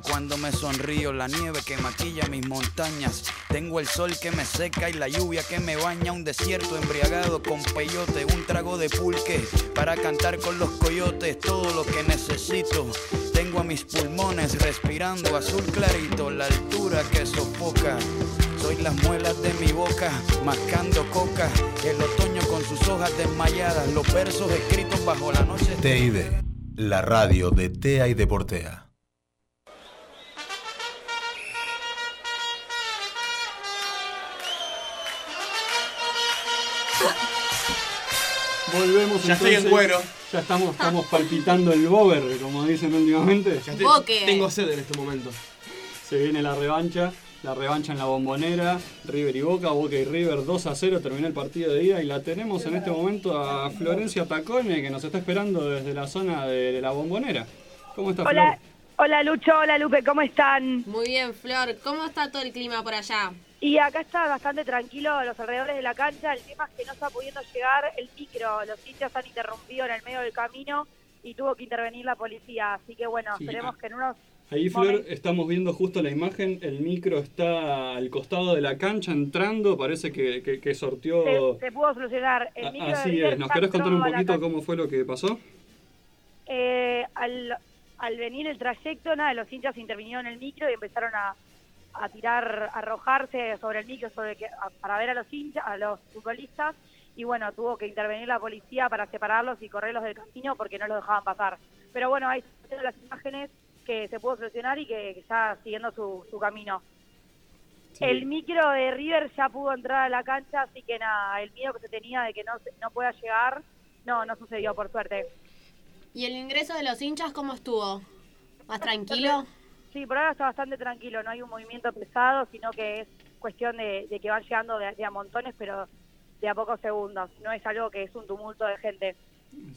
cuando me sonrío, la nieve que maquilla mis montañas, tengo el sol que me seca y la lluvia que me baña, un desierto embriagado con peyote, un trago de pulque para cantar con los coyotes, todo lo que necesito. Tengo a mis pulmones respirando azul clarito, la altura que sofoca. Soy las muelas de mi boca, mascando coca, el otoño con sus hojas desmayadas, los versos escritos bajo la noche. TID, la radio de TEA y Deportea. Volvemos Ya estoy en entonces. cuero. Ya estamos, estamos palpitando el bober, como dicen últimamente. Ya te- Boque. tengo sed en este momento. Se viene la revancha, la revancha en la bombonera, River y Boca, Boca y River 2 a 0, terminó el partido de ida y la tenemos en este momento a Florencia Tacone que nos está esperando desde la zona de la bombonera. ¿Cómo está Hola, Flor? hola Lucho, hola Lupe, ¿cómo están? Muy bien, Flor. ¿Cómo está todo el clima por allá? Y acá está bastante tranquilo a los alrededores de la cancha. El tema es que no está pudiendo llegar el micro. Los hinchas han interrumpido en el medio del camino y tuvo que intervenir la policía. Así que bueno, Sí, esperemos ah. que en unos... Ahí Flor, estamos viendo justo la imagen, el micro está al costado de la cancha entrando, parece que, que, que sortió... Se, se pudo solucionar. El A- micro Así es, ¿nos querés contar un poquito cómo fue lo que pasó? Eh, al, al venir el trayecto, nada, los hinchas intervinieron en el micro y empezaron a, a tirar, a arrojarse sobre el micro sobre que, a- para ver a los hinchas, a los futbolistas. Y bueno, tuvo que intervenir la policía para separarlos y correrlos del camino porque no los dejaban pasar. Pero bueno, ahí están las imágenes que se pudo solucionar y que, que está siguiendo su, su camino. Sí. El micro de River ya pudo entrar a la cancha, así que nada, el miedo que se tenía de que no, no pueda llegar, no, no sucedió, por suerte. ¿Y el ingreso de los hinchas cómo estuvo? ¿Más tranquilo? *laughs* Sí, por ahora está bastante tranquilo, no hay un movimiento pesado, sino que es cuestión de, de que van llegando de, de a montones, pero de a pocos segundos. No es algo que es un tumulto de gente.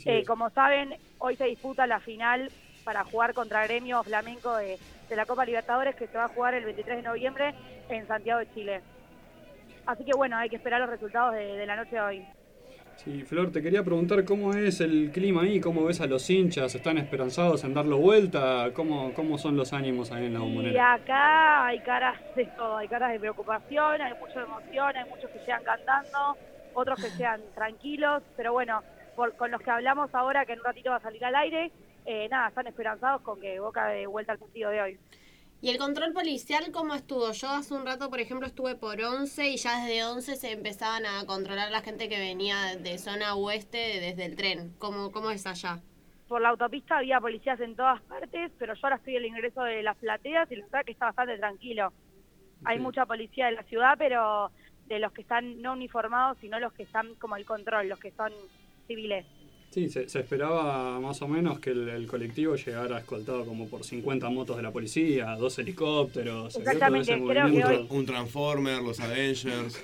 Eh, como saben, hoy se disputa la final para jugar contra Gremio Flamenco de, de la Copa Libertadores que se va a jugar el 23 de noviembre en Santiago de Chile. Así que bueno, hay que esperar los resultados de, de la noche de hoy. Sí, Flor, te quería preguntar cómo es el clima ahí, cómo ves a los hinchas, ¿están esperanzados en darlo vuelta? ¿Cómo, cómo son los ánimos ahí en la Y bombonera? acá hay caras de todo, hay caras de preocupación, hay mucha emoción, hay muchos que sean cantando, otros que sean tranquilos, pero bueno, por- con los que hablamos ahora, que en un ratito va a salir al aire, eh, nada, están esperanzados con que Boca de vuelta al partido de hoy. ¿Y el control policial cómo estuvo? Yo hace un rato, por ejemplo, estuve por 11 y ya desde 11 se empezaban a controlar la gente que venía de zona oeste desde el tren. ¿Cómo, cómo es allá? Por la autopista había policías en todas partes, pero yo ahora estoy en el ingreso de las plateas y la verdad que está bastante tranquilo. Hay Sí. mucha policía en la ciudad, pero de los que están no uniformados, sino los que están como el control, los que son civiles. Sí, se, se esperaba más o menos que el, el colectivo llegara escoltado como por 50 motos de la policía, dos helicópteros, Exactamente, creo que hoy- Un Transformer, los Avengers.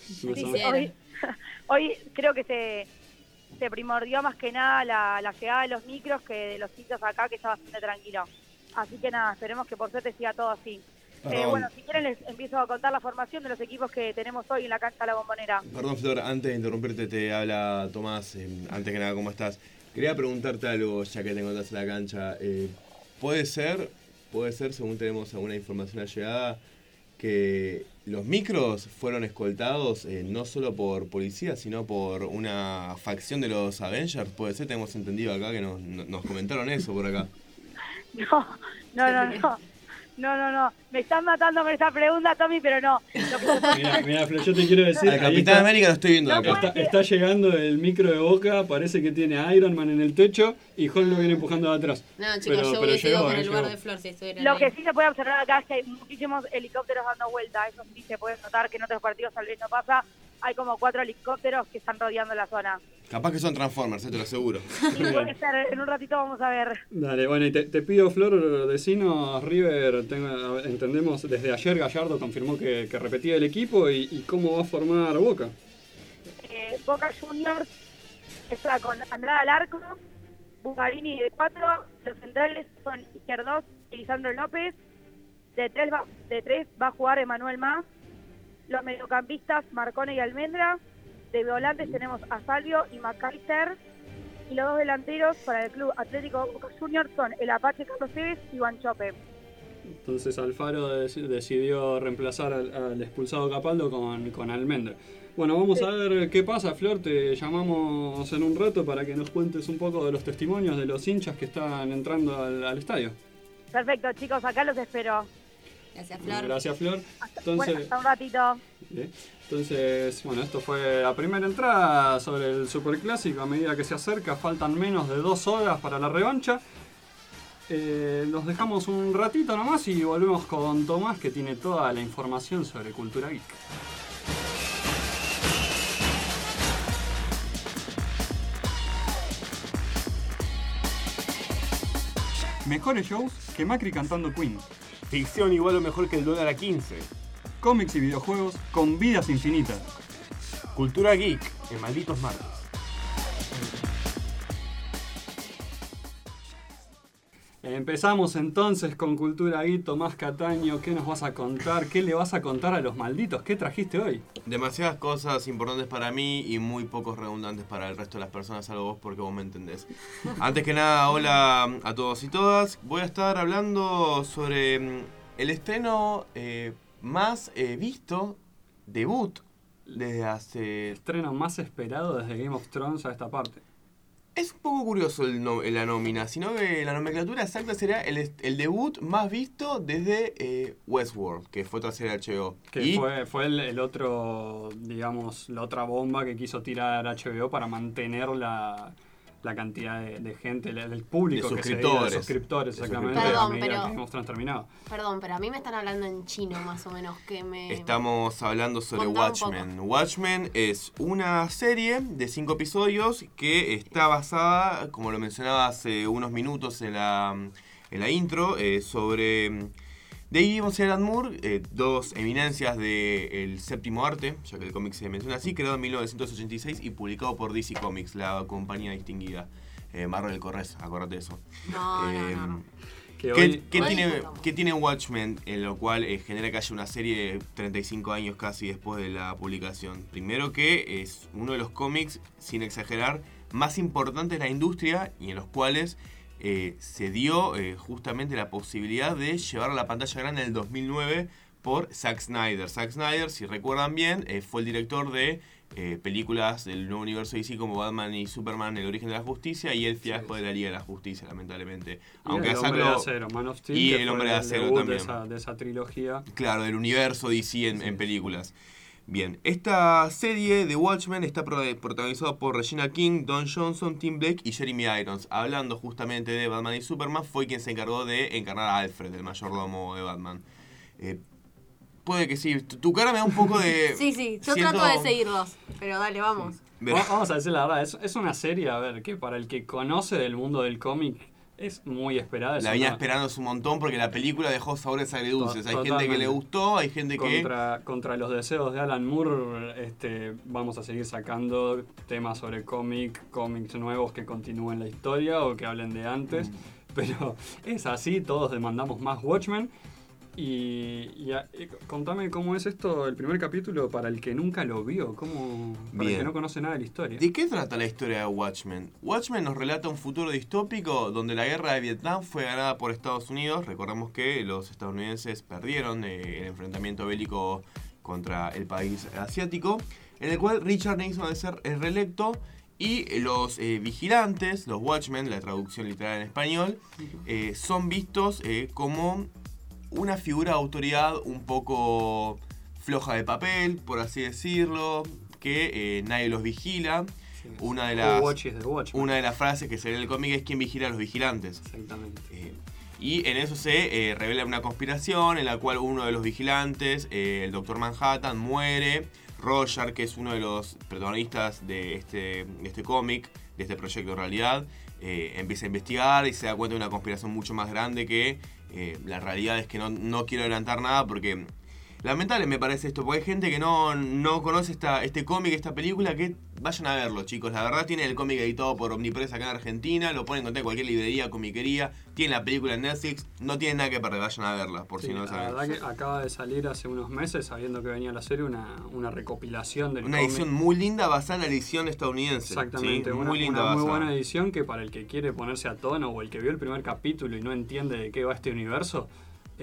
Sí, hoy, *laughs* hoy creo que se, se primordió más que nada la, la llegada de los micros que de los sitios acá, que está bastante tranquilo. Así que nada, esperemos que por suerte siga todo así. Eh, bueno, si quieren les empiezo a contar la formación de los equipos que tenemos hoy en la cancha de la bombonera. Perdón, Flor, antes de interrumpirte, te habla Tomás. eh, antes que nada, ¿cómo estás? Quería preguntarte algo, ya que te encontrás en la cancha. Eh, ¿Puede ser, puede ser, según tenemos alguna información allegada, que los micros fueron escoltados eh, no solo por policías, sino por una facción de los Avengers? Puede ser, tenemos entendido acá que nos, nos comentaron eso por acá. *laughs* No, no, no, no. No, no, no. Me estás matando con esta pregunta, Tommy, pero no. *laughs* Mira, mira, Flor, yo te quiero decir. Al ahí Capitán está- América lo estoy viendo No acá. Está, está llegando el micro de Boca, parece que tiene a Iron Man en el techo y Hulk lo viene empujando de atrás. No, chicos, Pero- yo pero llegó, con eh, el lugar llegó. de Flor si estuvieran Lo ahí. que sí se puede observar acá es que hay muchísimos helicópteros dando vuelta. Eso sí se puede notar que en otros partidos tal vez no pasa. Hay como cuatro helicópteros que están rodeando la zona. Capaz que son Transformers, eh, te lo aseguro. *laughs* Y puede ser, en un ratito vamos a ver. Dale, bueno, y te, te pido, Flor, decinos, River, tengo- entendemos, desde ayer Gallardo confirmó que, que repetía el equipo y, y cómo va a formar Boca. Eh, Boca Juniors está con Andrada al arco, Bucarini de cuatro, los centrales son Izquierdos y Lisandro López, de tres, va, de tres va a jugar Emanuel Más, los mediocampistas Marcone y Almendra, de volantes tenemos a Salvio y McAllister, y los dos delanteros para el club Atlético Boca Juniors son el Apache Carlos Tevez y Juan Chope. Entonces Alfaro dec- decidió reemplazar al, al expulsado Capaldo con, con Almendra. Bueno, vamos a ver qué pasa, Flor. Te llamamos en un rato para que nos cuentes un poco de los testimonios de los hinchas que están entrando al, al estadio. Perfecto, chicos, acá los espero. Gracias, Flor. Gracias, Flor. Entonces, bueno, hasta un ratito. Entonces, bueno, esto fue la primera entrada sobre el Superclásico. A medida que se acerca, faltan menos de dos horas para la revancha. Eh, nos dejamos un ratito nomás y volvemos con Tomás, que tiene toda la información sobre cultura geek. Mejores shows que Macri cantando Queen. Ficción igual o mejor que el dólar a 15. Cómics y videojuegos con vidas infinitas. Cultura geek en Malditos Martes. Empezamos entonces con Cultura Geek, Tomás Cataño, ¿qué nos vas a contar? ¿Qué le vas a contar a los malditos? ¿Qué trajiste hoy? Demasiadas cosas importantes para mí y muy pocos redundantes para el resto de las personas, salvo vos porque vos me entendés. Antes que nada, hola a todos y todas. Voy a estar hablando sobre mm, el estreno eh, más eh, visto, debut, desde hace... Estreno más esperado desde Game of Thrones a esta parte. Es un poco curioso el no- la nómina, sino que la nomenclatura exacta sería el, el debut más visto desde eh, Westworld, que fue serie de HBO. Que y fue, fue el, el otro, digamos, la otra bomba que quiso tirar HBO para mantener la, la cantidad de, de gente, del público De que suscriptores. De exactamente, suscriptores. a Perdón, pero- que terminaba. Perdón, pero a mí me están hablando en chino más o menos, que me... Estamos hablando sobre. Watchmen. Watchmen es una serie de cinco episodios que está basada, como lo mencionaba hace unos minutos en la, en la intro, eh, sobre mm, Dave Gibbons y Alan Moore, eh, dos eminencias del séptimo arte, ya que el cómic se menciona así, creado en 1986 y publicado por DC Comics, la compañía distinguida. Eh, Marvel Corres, acordate de eso. No, no, Eh, no, no. Que ¿Qué, hoy, qué hoy tiene, disfrutamos. qué tiene Watchmen en lo cual eh, genera que haya una serie 35 años casi después de la publicación? Primero que es uno de los cómics, sin exagerar, más importantes de la industria y en los cuales eh, se dio eh, justamente la posibilidad de llevar a la pantalla grande en el 2009 por Zack Snyder. Zack Snyder, si recuerdan bien, eh, fue el director de eh, películas del nuevo universo DC como Batman y Superman, El origen de la justicia y El fiasco de la Liga de la Justicia, lamentablemente. y el hombre de acero, Man of Steel, y el hombre de acero también. De esa, de esa trilogía. Claro, del universo DC en, en películas. Bien, esta serie de Watchmen está pro- protagonizada por Regina King, Don Johnson, Tim Blake y Jeremy Irons. Hablando justamente de Batman y Superman, fue quien se encargó de encarnar a Alfred, el mayordomo de Batman. Eh, puede que sí. Tu, tu cara me da un poco de... *laughs* Sí, sí, yo siento- trato de seguirlos, pero dale, vamos. Vamos a decir la verdad, es, es una serie, a ver, que para el que conoce del mundo del cómic es muy esperada. es La venía una- esperando un montón porque la película dejó sabores agridulces. To- Hay gente que le gustó, hay gente que... contra, contra los deseos de Alan Moore, este, vamos a seguir sacando temas sobre cómic, cómics nuevos que continúen la historia o que hablen de antes. Mm. Pero es así, todos demandamos más Watchmen. Y, y contame cómo es esto, el primer capítulo, para el que nunca lo vio, cómo, para el que no conoce nada de la historia. ¿De qué trata la historia de Watchmen? Watchmen nos relata un futuro distópico donde la guerra de Vietnam fue ganada por Estados Unidos. Recordemos que los estadounidenses perdieron eh, el enfrentamiento bélico contra el país asiático, en el cual Richard Nixon a ser el reelecto y los eh, vigilantes, los Watchmen, la traducción literal en español, eh, son vistos eh, como una figura de autoridad un poco floja de papel, por así decirlo, que eh, nadie los vigila. Sí. Una de las una de las frases que se ve en el cómic es quién vigila a los vigilantes. Exactamente. Eh, y en eso se eh, revela una conspiración en la cual uno de los vigilantes, el Doctor Manhattan, muere. Roger, que es uno de los protagonistas de este, de este cómic, de este proyecto en realidad, empieza a investigar y se da cuenta de una conspiración mucho más grande que eh, la realidad es que no, no quiero adelantar nada porque lamentable me parece esto, porque hay gente que no, no conoce esta, este cómic, esta película, que vayan a verlo, chicos. La verdad tiene el cómic editado por Omnipress acá en Argentina, lo pueden encontrar en cualquier librería, comiquería, tiene la película en Netflix, no tienen nada que perder, vayan a verla, por Sí, si no la saben. verdad que acaba de salir hace unos meses, sabiendo que venía la serie, una, una recopilación del Una cómic. edición muy linda basada en la edición estadounidense. Exactamente, ¿sí? una, muy linda una muy buena edición que para el que quiere ponerse a tono o el que vio el primer capítulo y no entiende de qué va este universo,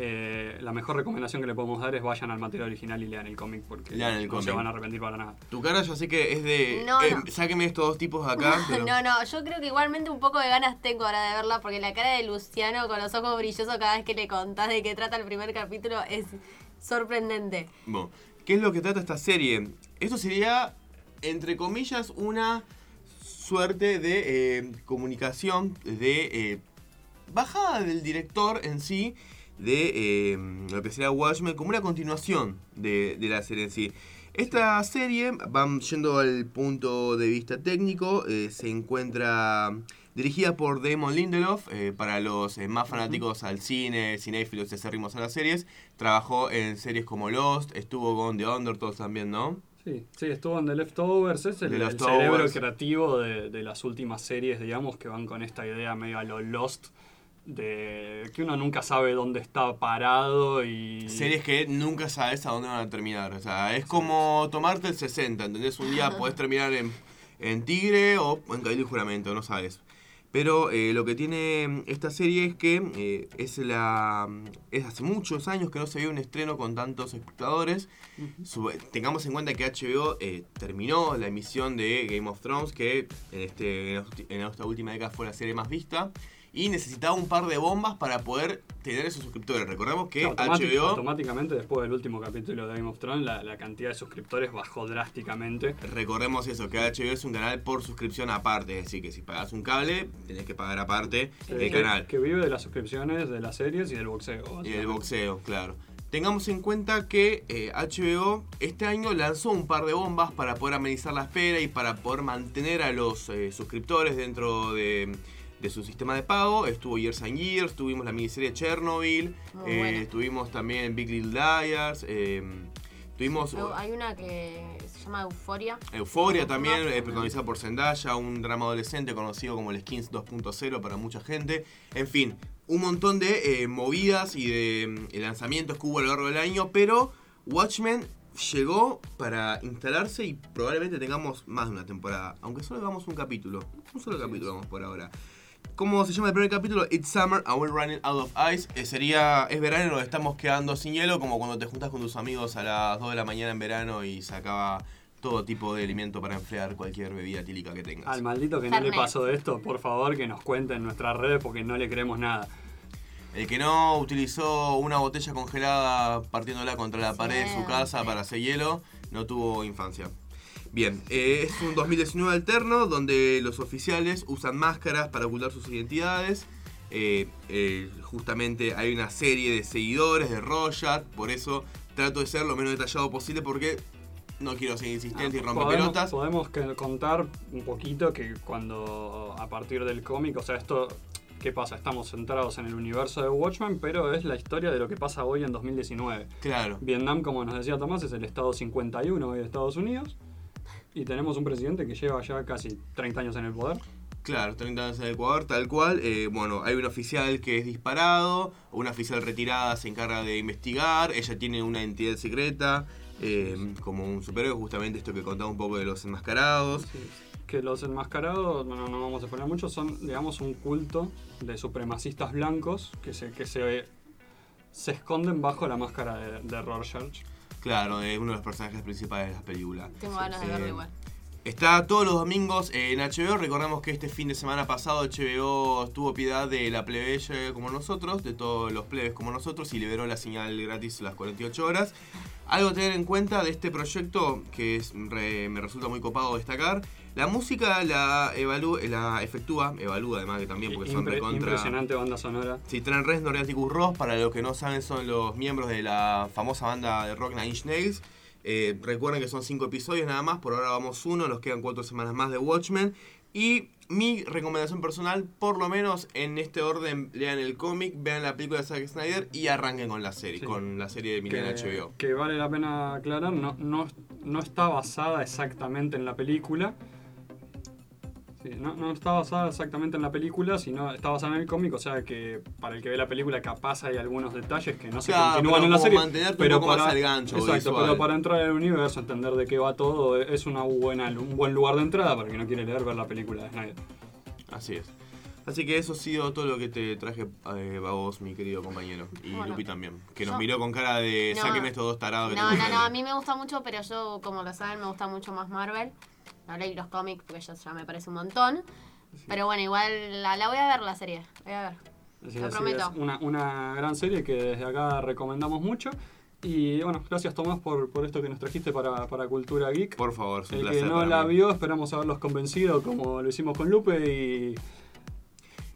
eh, la mejor recomendación que le podemos dar es vayan al material original y lean el cómic porque Lean el no se van a arrepentir para nada. Tu cara yo sé que es de... No, eh, no. Sáqueme estos dos tipos de acá. *laughs* pero- No, no, yo creo que igualmente un poco de ganas tengo ahora de verla porque la cara de Luciano con los ojos brillosos cada vez que le contás de qué trata el primer capítulo es sorprendente. Bueno, ¿qué es lo que trata esta serie? Esto sería, entre comillas, una suerte de eh, comunicación, de eh, bajada del director en sí, de eh, lo que será Watchmen, como una continuación de, de la serie en sí. Esta serie, van yendo al punto de vista técnico, eh, se encuentra Dirigida por Damon Lindelof, eh, para los eh, más fanáticos al cine, cinéfilos y acérrimos a las series, trabajó en series como Lost, estuvo con The Undertones también, ¿no? Sí, sí, estuvo en The Leftovers, es el, el cerebro creativo de, de las últimas series, digamos, que van con esta idea medio a lo Lost, de que uno nunca sabe dónde está parado y... Series que nunca sabes a dónde van a terminar. O sea, es como tomarte el 60, ¿entendés? Un día podés terminar en, en Tigre o en Cabildo y Juramento, no sabes. Pero eh, lo que tiene esta serie es que eh, es la es hace muchos años que no se ve un estreno con tantos espectadores. Su- tengamos en cuenta que HBO eh, terminó la emisión de Game of Thrones, que en, este, en esta última década fue la serie más vista. Y necesitaba un par de bombas para poder tener esos suscriptores. Recordemos que Automátic- HBO automáticamente después del último capítulo de Game of Thrones la, la cantidad de suscriptores bajó drásticamente. Recordemos eso, que HBO es un canal por suscripción aparte, es decir, que si pagas un cable, tenés que pagar aparte el que, canal. que vive de las suscripciones de las series y del boxeo. Y el boxeo, claro. Tengamos en cuenta que eh, HBO este año lanzó un par de bombas para poder amenizar la espera y para poder mantener a los eh, suscriptores dentro de, de su sistema de pago. Estuvo Years and Years, tuvimos la miniserie Chernobyl, eh, buena. tuvimos también Big Little Liars, eh, tuvimos... Hay una que se llama Euforia. Euforia también, eh, protagonizada por Zendaya, un drama adolescente conocido como el Skins 2.0 para mucha gente. En fin, un montón de eh, movidas y de mm, lanzamientos que hubo a lo largo del año, pero Watchmen llegó para instalarse y probablemente tengamos más de una temporada, aunque solo hagamos un capítulo. Un solo capítulo vamos por ahora. ¿Cómo se llama el primer capítulo? It's Summer and We're Running Out of Ice. Eh, sería, es verano y nos estamos quedando sin hielo, como cuando te juntas con tus amigos a las 2 de la mañana en verano y sacaba todo tipo de alimento para enfriar cualquier bebida tílica que tengas. Al maldito que no le pasó esto, por favor que nos cuente en nuestras redes porque no le creemos nada. El que no utilizó una botella congelada partiéndola contra la pared de su casa para hacer hielo, no tuvo infancia. Bien, eh, es un 2019 alterno donde los oficiales usan máscaras para ocultar sus identidades. Eh, eh, justamente hay una serie de seguidores de Rorschach, por eso trato de ser lo menos detallado posible porque no quiero ser insistente y romper Podemos, pelotas. podemos contar un poquito que cuando a partir del cómic, o sea, esto, ¿qué pasa? Estamos centrados en el universo de Watchmen, pero es la historia de lo que pasa hoy en 2019. Claro. Vietnam, como nos decía Tomás, es el estado 51 hoy de Estados Unidos. Y tenemos un presidente que lleva ya casi 30 años en el poder. Claro, 30 años en Ecuador, tal cual. Eh, bueno, hay un oficial que es disparado, una oficial retirada se encarga de investigar, ella tiene una entidad secreta, eh, como un superhéroe, justamente esto que contaba un poco de los enmascarados. Que los enmascarados, bueno, no vamos a exponer mucho, son, digamos, un culto de supremacistas blancos que se, que se, se esconden bajo la máscara de, de Rorschach. Claro, es uno de los personajes principales de la película. Tengo ganas de verlo igual. Está todos los domingos en HBO. Recordemos que este fin de semana pasado HBO tuvo piedad de la plebeya como nosotros, de todos los plebes como nosotros, y liberó la señal gratis las 48 horas. Algo a tener en cuenta de este proyecto que es re- me resulta muy copado destacar. La música la, efectúa, evalúa además que también porque son Impre- recontra... Impresionante banda sonora. Sí, Trent Reznor y Atticus Ross, para los que no saben, son los miembros de la famosa banda de rock Nine Inch Nails. Eh, recuerden que son cinco episodios nada más, por ahora vamos uno, nos quedan cuatro semanas más de Watchmen. Y mi recomendación personal, por lo menos en este orden, lean el cómic, vean la película de Zack Snyder y arranquen con la serie, Sí. con la serie de Milena que, HBO. que vale la pena aclarar, no, no, no está basada exactamente en la película. Sí, no, no está basada exactamente en la película, sino está basada en el cómic, o sea que para el que ve la película capaz hay algunos detalles que no se Claro, continúan pero en la serie. mantenerte un poco más al gancho Exacto, visual. pero para entrar al universo, entender de qué va todo, es una buena, un buen lugar de entrada para el que no quiere leer ver la película de Snyder. Así es. Así que eso ha sido todo lo que te traje eh, a vos, mi querido compañero. Y Bueno, Lupi también. Que nos yo- miró con cara de No. sáqueme estos dos tarados que No, no, no, a enfrente". *laughs* mí me gusta mucho, pero yo, como lo saben, me gusta mucho más Marvel. No leí los cómics porque ya, ya me parece un montón. Pero bueno, igual la, la voy a ver la serie. Voy a ver. Así Lo así prometo. es una, una gran serie que desde acá recomendamos mucho. Y bueno, gracias Tomás por, por esto que nos trajiste para, para Cultura Geek. Por favor, es un El placer. que no la mí. vio, esperamos haberlos convencido como lo hicimos con Lupe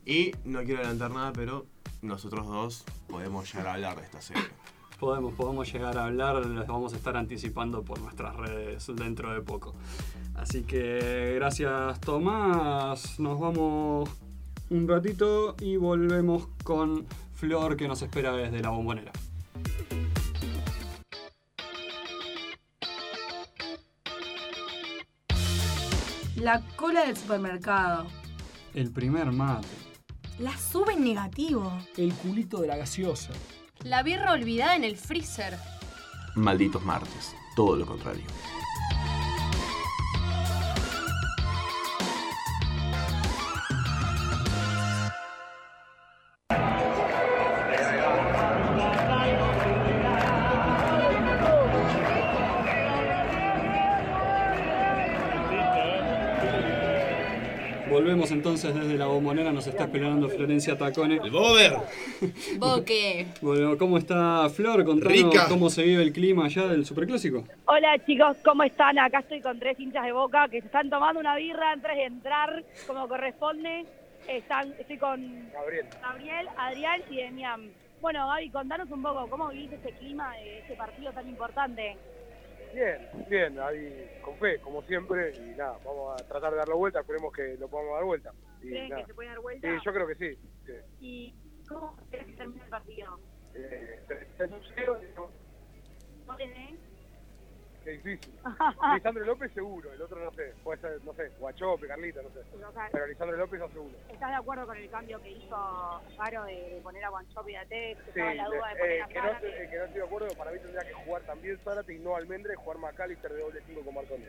y Y no quiero adelantar nada, pero nosotros dos podemos llegar a hablar de esta serie. *coughs* podemos, podemos llegar a hablar, les vamos a estar anticipando por nuestras redes dentro de poco. Así que gracias Tomás, nos vamos un ratito y volvemos con Flor que nos espera desde la bombonera. La cola del supermercado. El primer mate. La sube en negativo. El culito de la gaseosa. La birra olvidada en el freezer. Malditos martes. Todo lo contrario. Volvemos entonces desde la bombonera, nos está esperando Florencia Tacone. ¡El Bober! Boque. Bueno, ¿cómo está Flor? Contanos Rica. cómo se vive el clima allá del Superclásico. Hola chicos, ¿cómo están? Acá estoy con tres hinchas de boca que se están tomando una birra antes de entrar, como corresponde. Están, estoy con Gabriel. Gabriel, Adrián y Demián. Bueno, Gaby, contanos un poco, ¿cómo vivís este clima de este partido tan importante? Bien, bien, ahí con fe, como siempre, y nada, vamos a tratar de darlo vuelta, esperemos que lo podamos dar vuelta. Y, ¿Creen nada. que se puede dar vuelta? Sí, yo creo que sí. sí. ¿Y cómo crees que termina el partido? Eh, tres- un cero, no, ¿No tenés? Qué difícil. *laughs* Lisandro López seguro, el otro no sé, puede ser, no sé, Guachope, Carlita, no sé. O sea, Pero Lisandro López aseguro. ¿Estás de acuerdo con el cambio que hizo Faro de, de poner a Guanchope y a Tex? Sí, la duda de poner eh, a que, no, eh, que no estoy de acuerdo, para mí tendría que jugar también Zárate y no Almendra y jugar McAllister de doble 5 con Marconi.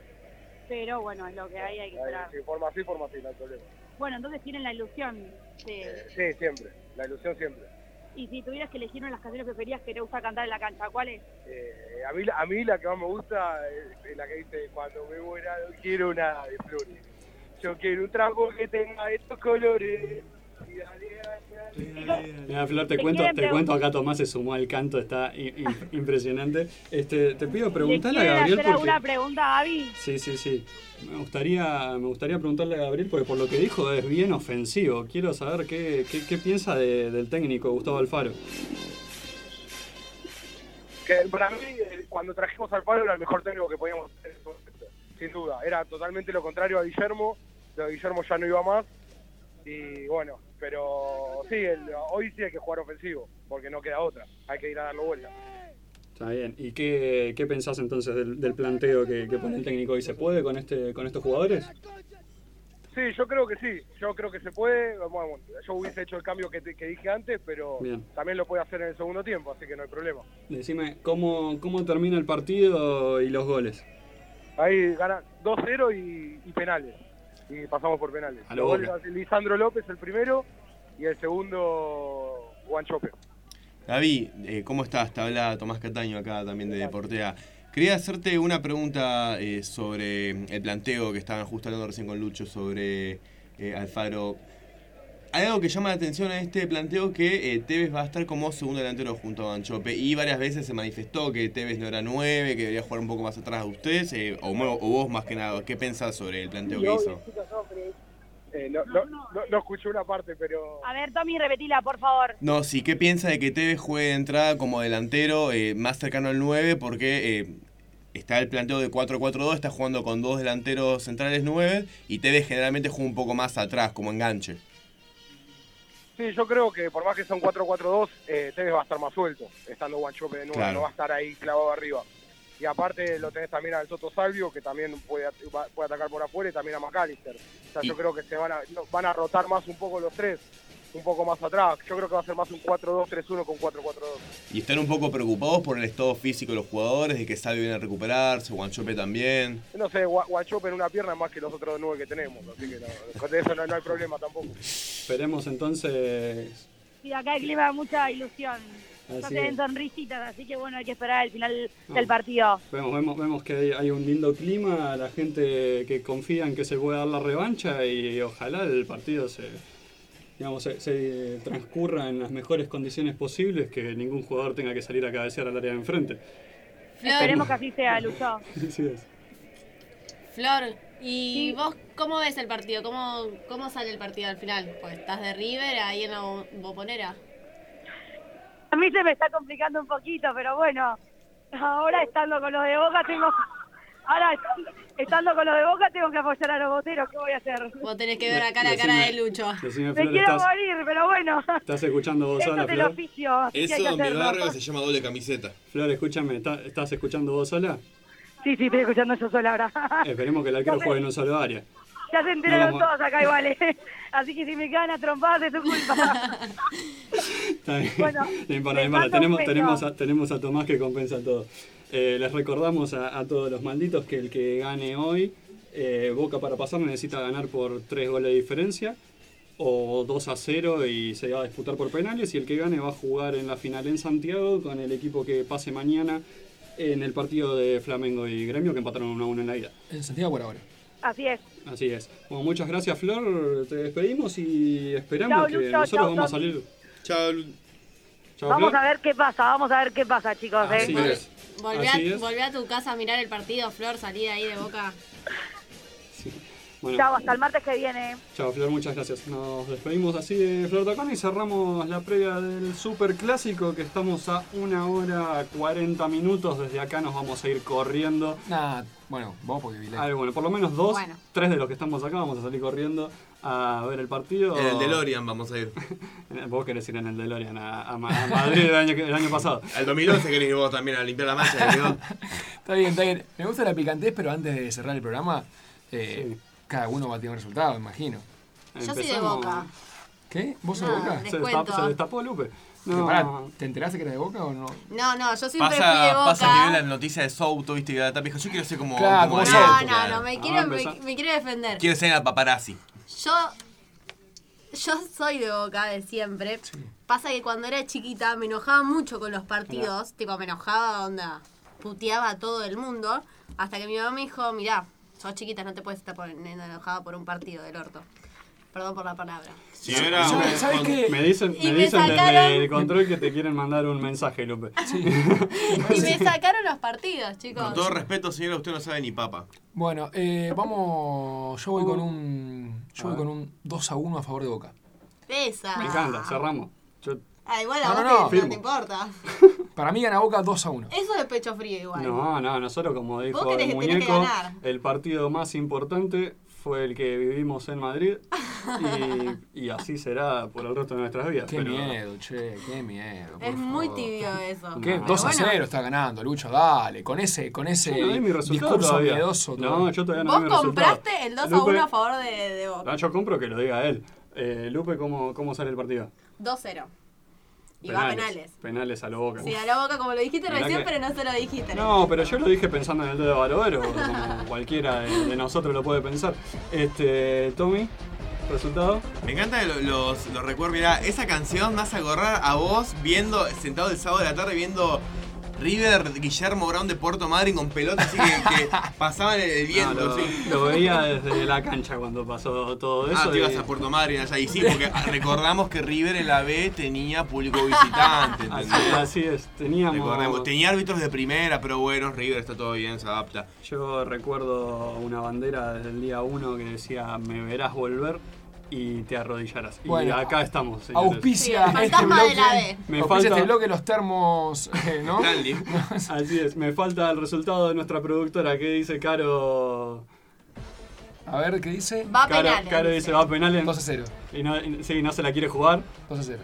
Pero bueno, es lo que hay, hay que esperar. sí, forma así, forma así, no hay problema. Bueno, entonces tienen la ilusión de... Sí, siempre, la ilusión siempre. Y si tuvieras que elegir una de las canciones preferidas que te gusta cantar en la cancha, ¿cuál es? Eh, a, mí, a mí la que más me gusta es, la que dice, cuando me muera no quiero nada de flores. Yo quiero un trago que tenga estos colores. Y dale. Mira, Flor, te Te cuento, te cuento acá Tomás se sumó al canto, está impresionante. Este, te pido ¿Le preguntarle a Gabriel hacer porque alguna pregunta, Gaby? Sí, sí, sí. Me gustaría, me gustaría preguntarle a Gabriel porque por lo que dijo es bien ofensivo. Quiero saber qué, qué, qué piensa de- del técnico Gustavo Alfaro. Que para mí, eh, cuando trajimos al palo, era el mejor técnico que podíamos tener sin duda. Era totalmente lo contrario a Guillermo. Lo de Guillermo ya no iba más. Y bueno, pero sí, el- hoy sí hay que jugar ofensivo, porque no queda otra. Hay que ir a darlo vuelta. Está bien. ¿Y qué, qué pensás entonces del, del planteo que, que pone el técnico hoy? ¿Se puede con este con estos jugadores? Sí, yo creo que sí. Yo creo que se puede. Bueno, yo hubiese hecho el cambio que, te- que dije antes, pero Bien. también lo puede hacer en el segundo tiempo, así que no hay problema. Decime, ¿cómo, cómo termina el partido y los goles? Ahí gana 2-0 y, y penales. Y pasamos por penales. A lo Boca. Lisandro López el primero y el segundo Juan Chope. Gaby, eh, ¿cómo estás? Te habla Tomás Cataño acá también de Deportea. Quería hacerte una pregunta eh, sobre el planteo que estaban justo hablando recién con Lucho sobre eh, Alfaro. Hay algo que llama la atención en este planteo que eh, Tevez va a estar como segundo delantero junto a Banchope y varias veces se manifestó que Tevez no era nueve, que debería jugar un poco más atrás de ustedes, eh, o, vos más que nada. ¿Qué pensás sobre el planteo que hizo? Eh, no, no, no, no escuché una parte, pero A ver, Tommy, repetila, por favor. No, sí, ¿qué piensa de que Tevez juegue de entrada como delantero eh, más cercano al 9? Porque eh, está el planteo de 4-4-2, está jugando con dos delanteros centrales 9 y Tevez generalmente juega un poco más atrás, como enganche. Sí, yo creo que por más que un 4-4-2, eh, Tevez va a estar más suelto, estando Juan Chope de nuevo, Claro. no va a estar ahí clavado arriba. Y aparte lo tenés también al Toto Salvio, que también puede, puede atacar por afuera, y también a McAllister. O sea, yo creo que se van a, van a rotar más un poco los tres, un poco más atrás. Yo creo que va a ser más un 4-2-3-1 con 4-4-2. Y están un poco preocupados por el estado físico de los jugadores, de que Salvio viene a recuperarse, Guanchope también. No sé, Gua- Guachope en una pierna es más que los otros nueve que tenemos, así que no, con eso no, no hay problema tampoco. Esperemos entonces. Sí, acá hay clima de mucha ilusión. Se ven es. sonrisitas, así que bueno, hay que esperar el final Ah. del partido. Vemos, vemos, vemos que hay, hay un lindo clima, la gente que confía en que se puede dar la revancha y ojalá el partido se, digamos, se, se transcurra en las mejores condiciones posibles, que ningún jugador tenga que salir a cabecear al área de enfrente. Esperemos que así sea, Lucho. *laughs* Así es. Flor, ¿y vos cómo ves el partido? ¿Cómo, ¿Cómo sale el partido al final? Pues estás de River ahí en la bo- bombonera. A mí se me está complicando un poquito, pero bueno, ahora estando con los de Boca tengo, Ahora, estando con los de Boca, tengo que apoyar a los boteros. ¿Qué voy a hacer? Vos tenés que ver acá la cara de Lucho. Decime, Me quiero ¿estás, morir, pero bueno. estás escuchando vos Eso sola, es el Flor? oficio. así que Eso hay que en mi hacerlo. barrio se llama doble camiseta. Flor, escúchame, ¿está- ¿estás escuchando vos sola? Sí, sí, estoy escuchando yo sola ahora. Esperemos que el arquero juegue en un solo área. Ya se enteraron No, todos acá iguales. *laughs* Así que si me caen a trompadas es tu culpa. *laughs* Está bien. Bueno, no importa, les no importa. mando un Tenemos, tenemos, a, tenemos a Tomás que compensa todo. Eh, les recordamos a, a todos los malditos que el que gane hoy, eh, Boca para pasar necesita ganar por 3 goles de diferencia o 2 a 0 y se va a disputar por penales y el que gane va a jugar en la final en Santiago con el equipo que pase mañana en el partido de Flamengo y Gremio que empataron 1 a 1 en la ida. En Santiago por ahora. Así es. Así es. Bueno, muchas gracias Flor, te despedimos y esperamos que nosotros vamos a salir. Chao. Chao, Vamos Flor. a ver qué pasa, vamos a ver qué pasa, chicos. ¿eh? Así es. Volví Así a, es. volví a tu casa a mirar el partido, Flor, salí de ahí de boca. Bueno, Chao, hasta el martes que viene. Chao Flor, muchas gracias. Nos despedimos así de Flor Tacón y cerramos la previa del Super Clásico que estamos a una hora 40 minutos. Desde acá nos vamos a ir corriendo. Nah, bueno, vamos porque vi Ah, bueno, por lo menos dos, Bueno. tres de los que estamos acá vamos a salir corriendo a ver el partido. En el DeLorean vamos a ir. *laughs* Vos querés ir en el DeLorean a, a Ma- a Madrid el año, que- el año pasado. *laughs* Al 2011 querés ir vos también a limpiar la mancha. querido. *laughs* Está bien, está bien. Me gusta la picantez, pero antes de cerrar el programa, eh, cada uno va a tener un resultado, me imagino. Yo soy de Empezamos- boca. ¿Qué? ¿Vos sos No, de Boca? les Se, cuento. se destapó Lupe. No, pará, ¿Te enteraste que eras de Boca o no? No, no, yo siempre fui de Pasa, boca. pasa que ve la noticia de Souto, viste, y la tapa dijo, yo quiero ser como. Claro, como él, Souto. No, no, claro. no, me Ah, quiero, me, empezá. me quiero defender. Quiero ser el paparazzi. Yo, yo soy de boca de siempre. Pasa que cuando era chiquita me enojaba mucho con los partidos. Tipo, me enojaba, onda, puteaba a todo el mundo. Hasta que mi mamá me dijo, mirá, sos chiquita, no te puedes estar poniendo enojada por un partido del orto. Perdón por la palabra. Si yo era un- ¿Sabes, ¿sabes qué? Me dicen, Y me me dicen desde sacaron- el control que te quieren mandar un mensaje, Lupe. *laughs* Y me sacaron los partidos, chicos. Con todo respeto, señora, usted no sabe ni papa. Bueno, eh, vamos. Yo voy con un. Yo voy con un 2 a 1 a favor de Boca. Pesa. Me encanta, cerramos. Yo- Ah, igual a No, vos no, te- no. te importa. *laughs* Para mí gana Boca 2 a 1. Eso es pecho frío igual. no, no, nosotros como dijo Vos el muñeco, ganar. el partido más importante fue el que vivimos en Madrid y, y así será por el resto de nuestras vidas. Qué pero- miedo, che, qué miedo. Es muy favor. tibio eso. ¿Qué? No. 2 a Bueno. 0 está ganando, Lucho, dale. Con ese, con ese Yo no di mi resultado discurso todavía. miedoso. No, yo todavía no di Vos mi compraste el 2 a Lupe- 1 a favor de, de Boca. No, yo compro que lo diga él. Eh, Lupe, ¿cómo, ¿cómo sale el partido? 2-0. Y va a penales. Penales a lo boca. Sí, a la boca como lo dijiste Mirá recién, que- pero no se lo dijiste. No, pero yo lo dije pensando en el dedo de Barovero, como cualquiera de, de nosotros lo puede pensar. Este, Tommy, resultado. Me encanta que lo- los, los recuerdos. Mirá, esa canción me hace acordar a vos viendo, sentado el sábado de la tarde viendo River Guillermo Brown de Puerto Madryn con pelotas así que, que *laughs* pasaban el, viento. No, lo, sí. lo veía desde la cancha cuando pasó todo eso. Ah, te y- ibas a Puerto Madryn allá. Y sí, porque recordamos que River en la B tenía público visitante. así es, teníamos... Recordemos, tenía árbitros de primera, pero bueno, River está todo bien, se adapta. Yo recuerdo una bandera desde el día 1 que decía me verás volver y te arrodillarás. Bueno, y acá estamos, señores. Auspicia Sí, el este fantasma bloque. de la B. Me auspicia falta- este bloque los termos, eh, ¿no? *laughs* Así es, me falta el resultado de nuestra productora que dice Caro... A ver, ¿qué dice? Va a Caro, penales. Caro dice va a penales 2 a 0. y no, y- sí, no se la quiere jugar, 2 a 0.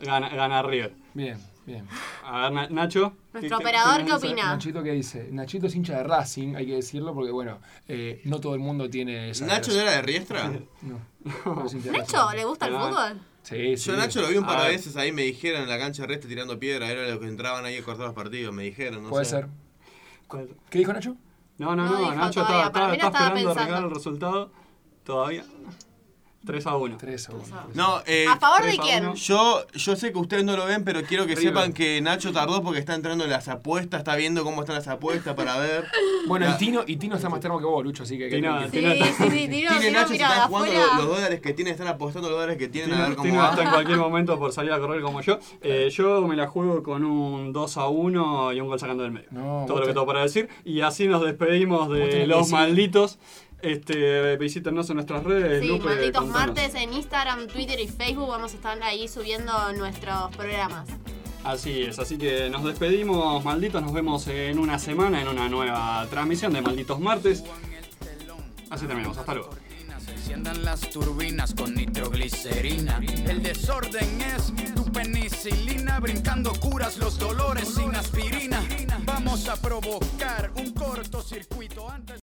gana, gana River. Bien, bien. A ver, Na- Nacho. Nuestro ¿qué- operador, ¿qué opina? Nachito, ¿qué dice? Nachito es hincha de Racing, hay que decirlo, porque bueno, eh, no todo el mundo tiene esa. ¿Nacho no era de Riestra? No. no es Nacho. ¿le gusta el fútbol? Sí, sí. Yo a Nacho lo vi un par A de ver. veces ahí, me dijeron en la cancha de Reste tirando piedra, era lo que entraban ahí a cortar los partidos, me dijeron, no Puede sé. ser. ¿Cuál? ¿Qué dijo Nacho? No, no, No Nacho mí no está estaba esperando pensando. arreglar el resultado. Todavía. 3 a 1. 3 a 1. No, eh, ¿A favor de quién? yo, yo sé que ustedes no lo ven, pero quiero que River. sepan que Nacho tardó porque está entrando en las apuestas, está viendo cómo están las apuestas para ver. Bueno, y Tino, y Tino está más termo que vos, Lucho, así que. Tino- que- Sí, Tino- sí, sí, Tino, Tiene Tino, Nacho, se mira, de están jugando los, los dólares que tienen, están apostando los dólares que tienen a ver cómo Tino va. está en cualquier momento por salir a correr como yo. Eh, yo me la juego con un 2 a 1 y un gol sacando del medio. No, Todo lo que te- tengo para decir. Y así nos despedimos de los decir- malditos. Este, visítenos en nuestras redes. Sí, Lupe, malditos contanos. martes en Instagram, Twitter y Facebook vamos a estar ahí subiendo nuestros programas. Así es, así que nos despedimos, malditos. Nos vemos en una semana en una nueva transmisión de Malditos Martes. Así terminamos, hasta luego. Se enciendan las turbinas con nitroglicerina. El desorden es tu penicilina. Brincando curas los dolores sin aspirina. Vamos a provocar un cortocircuito antes.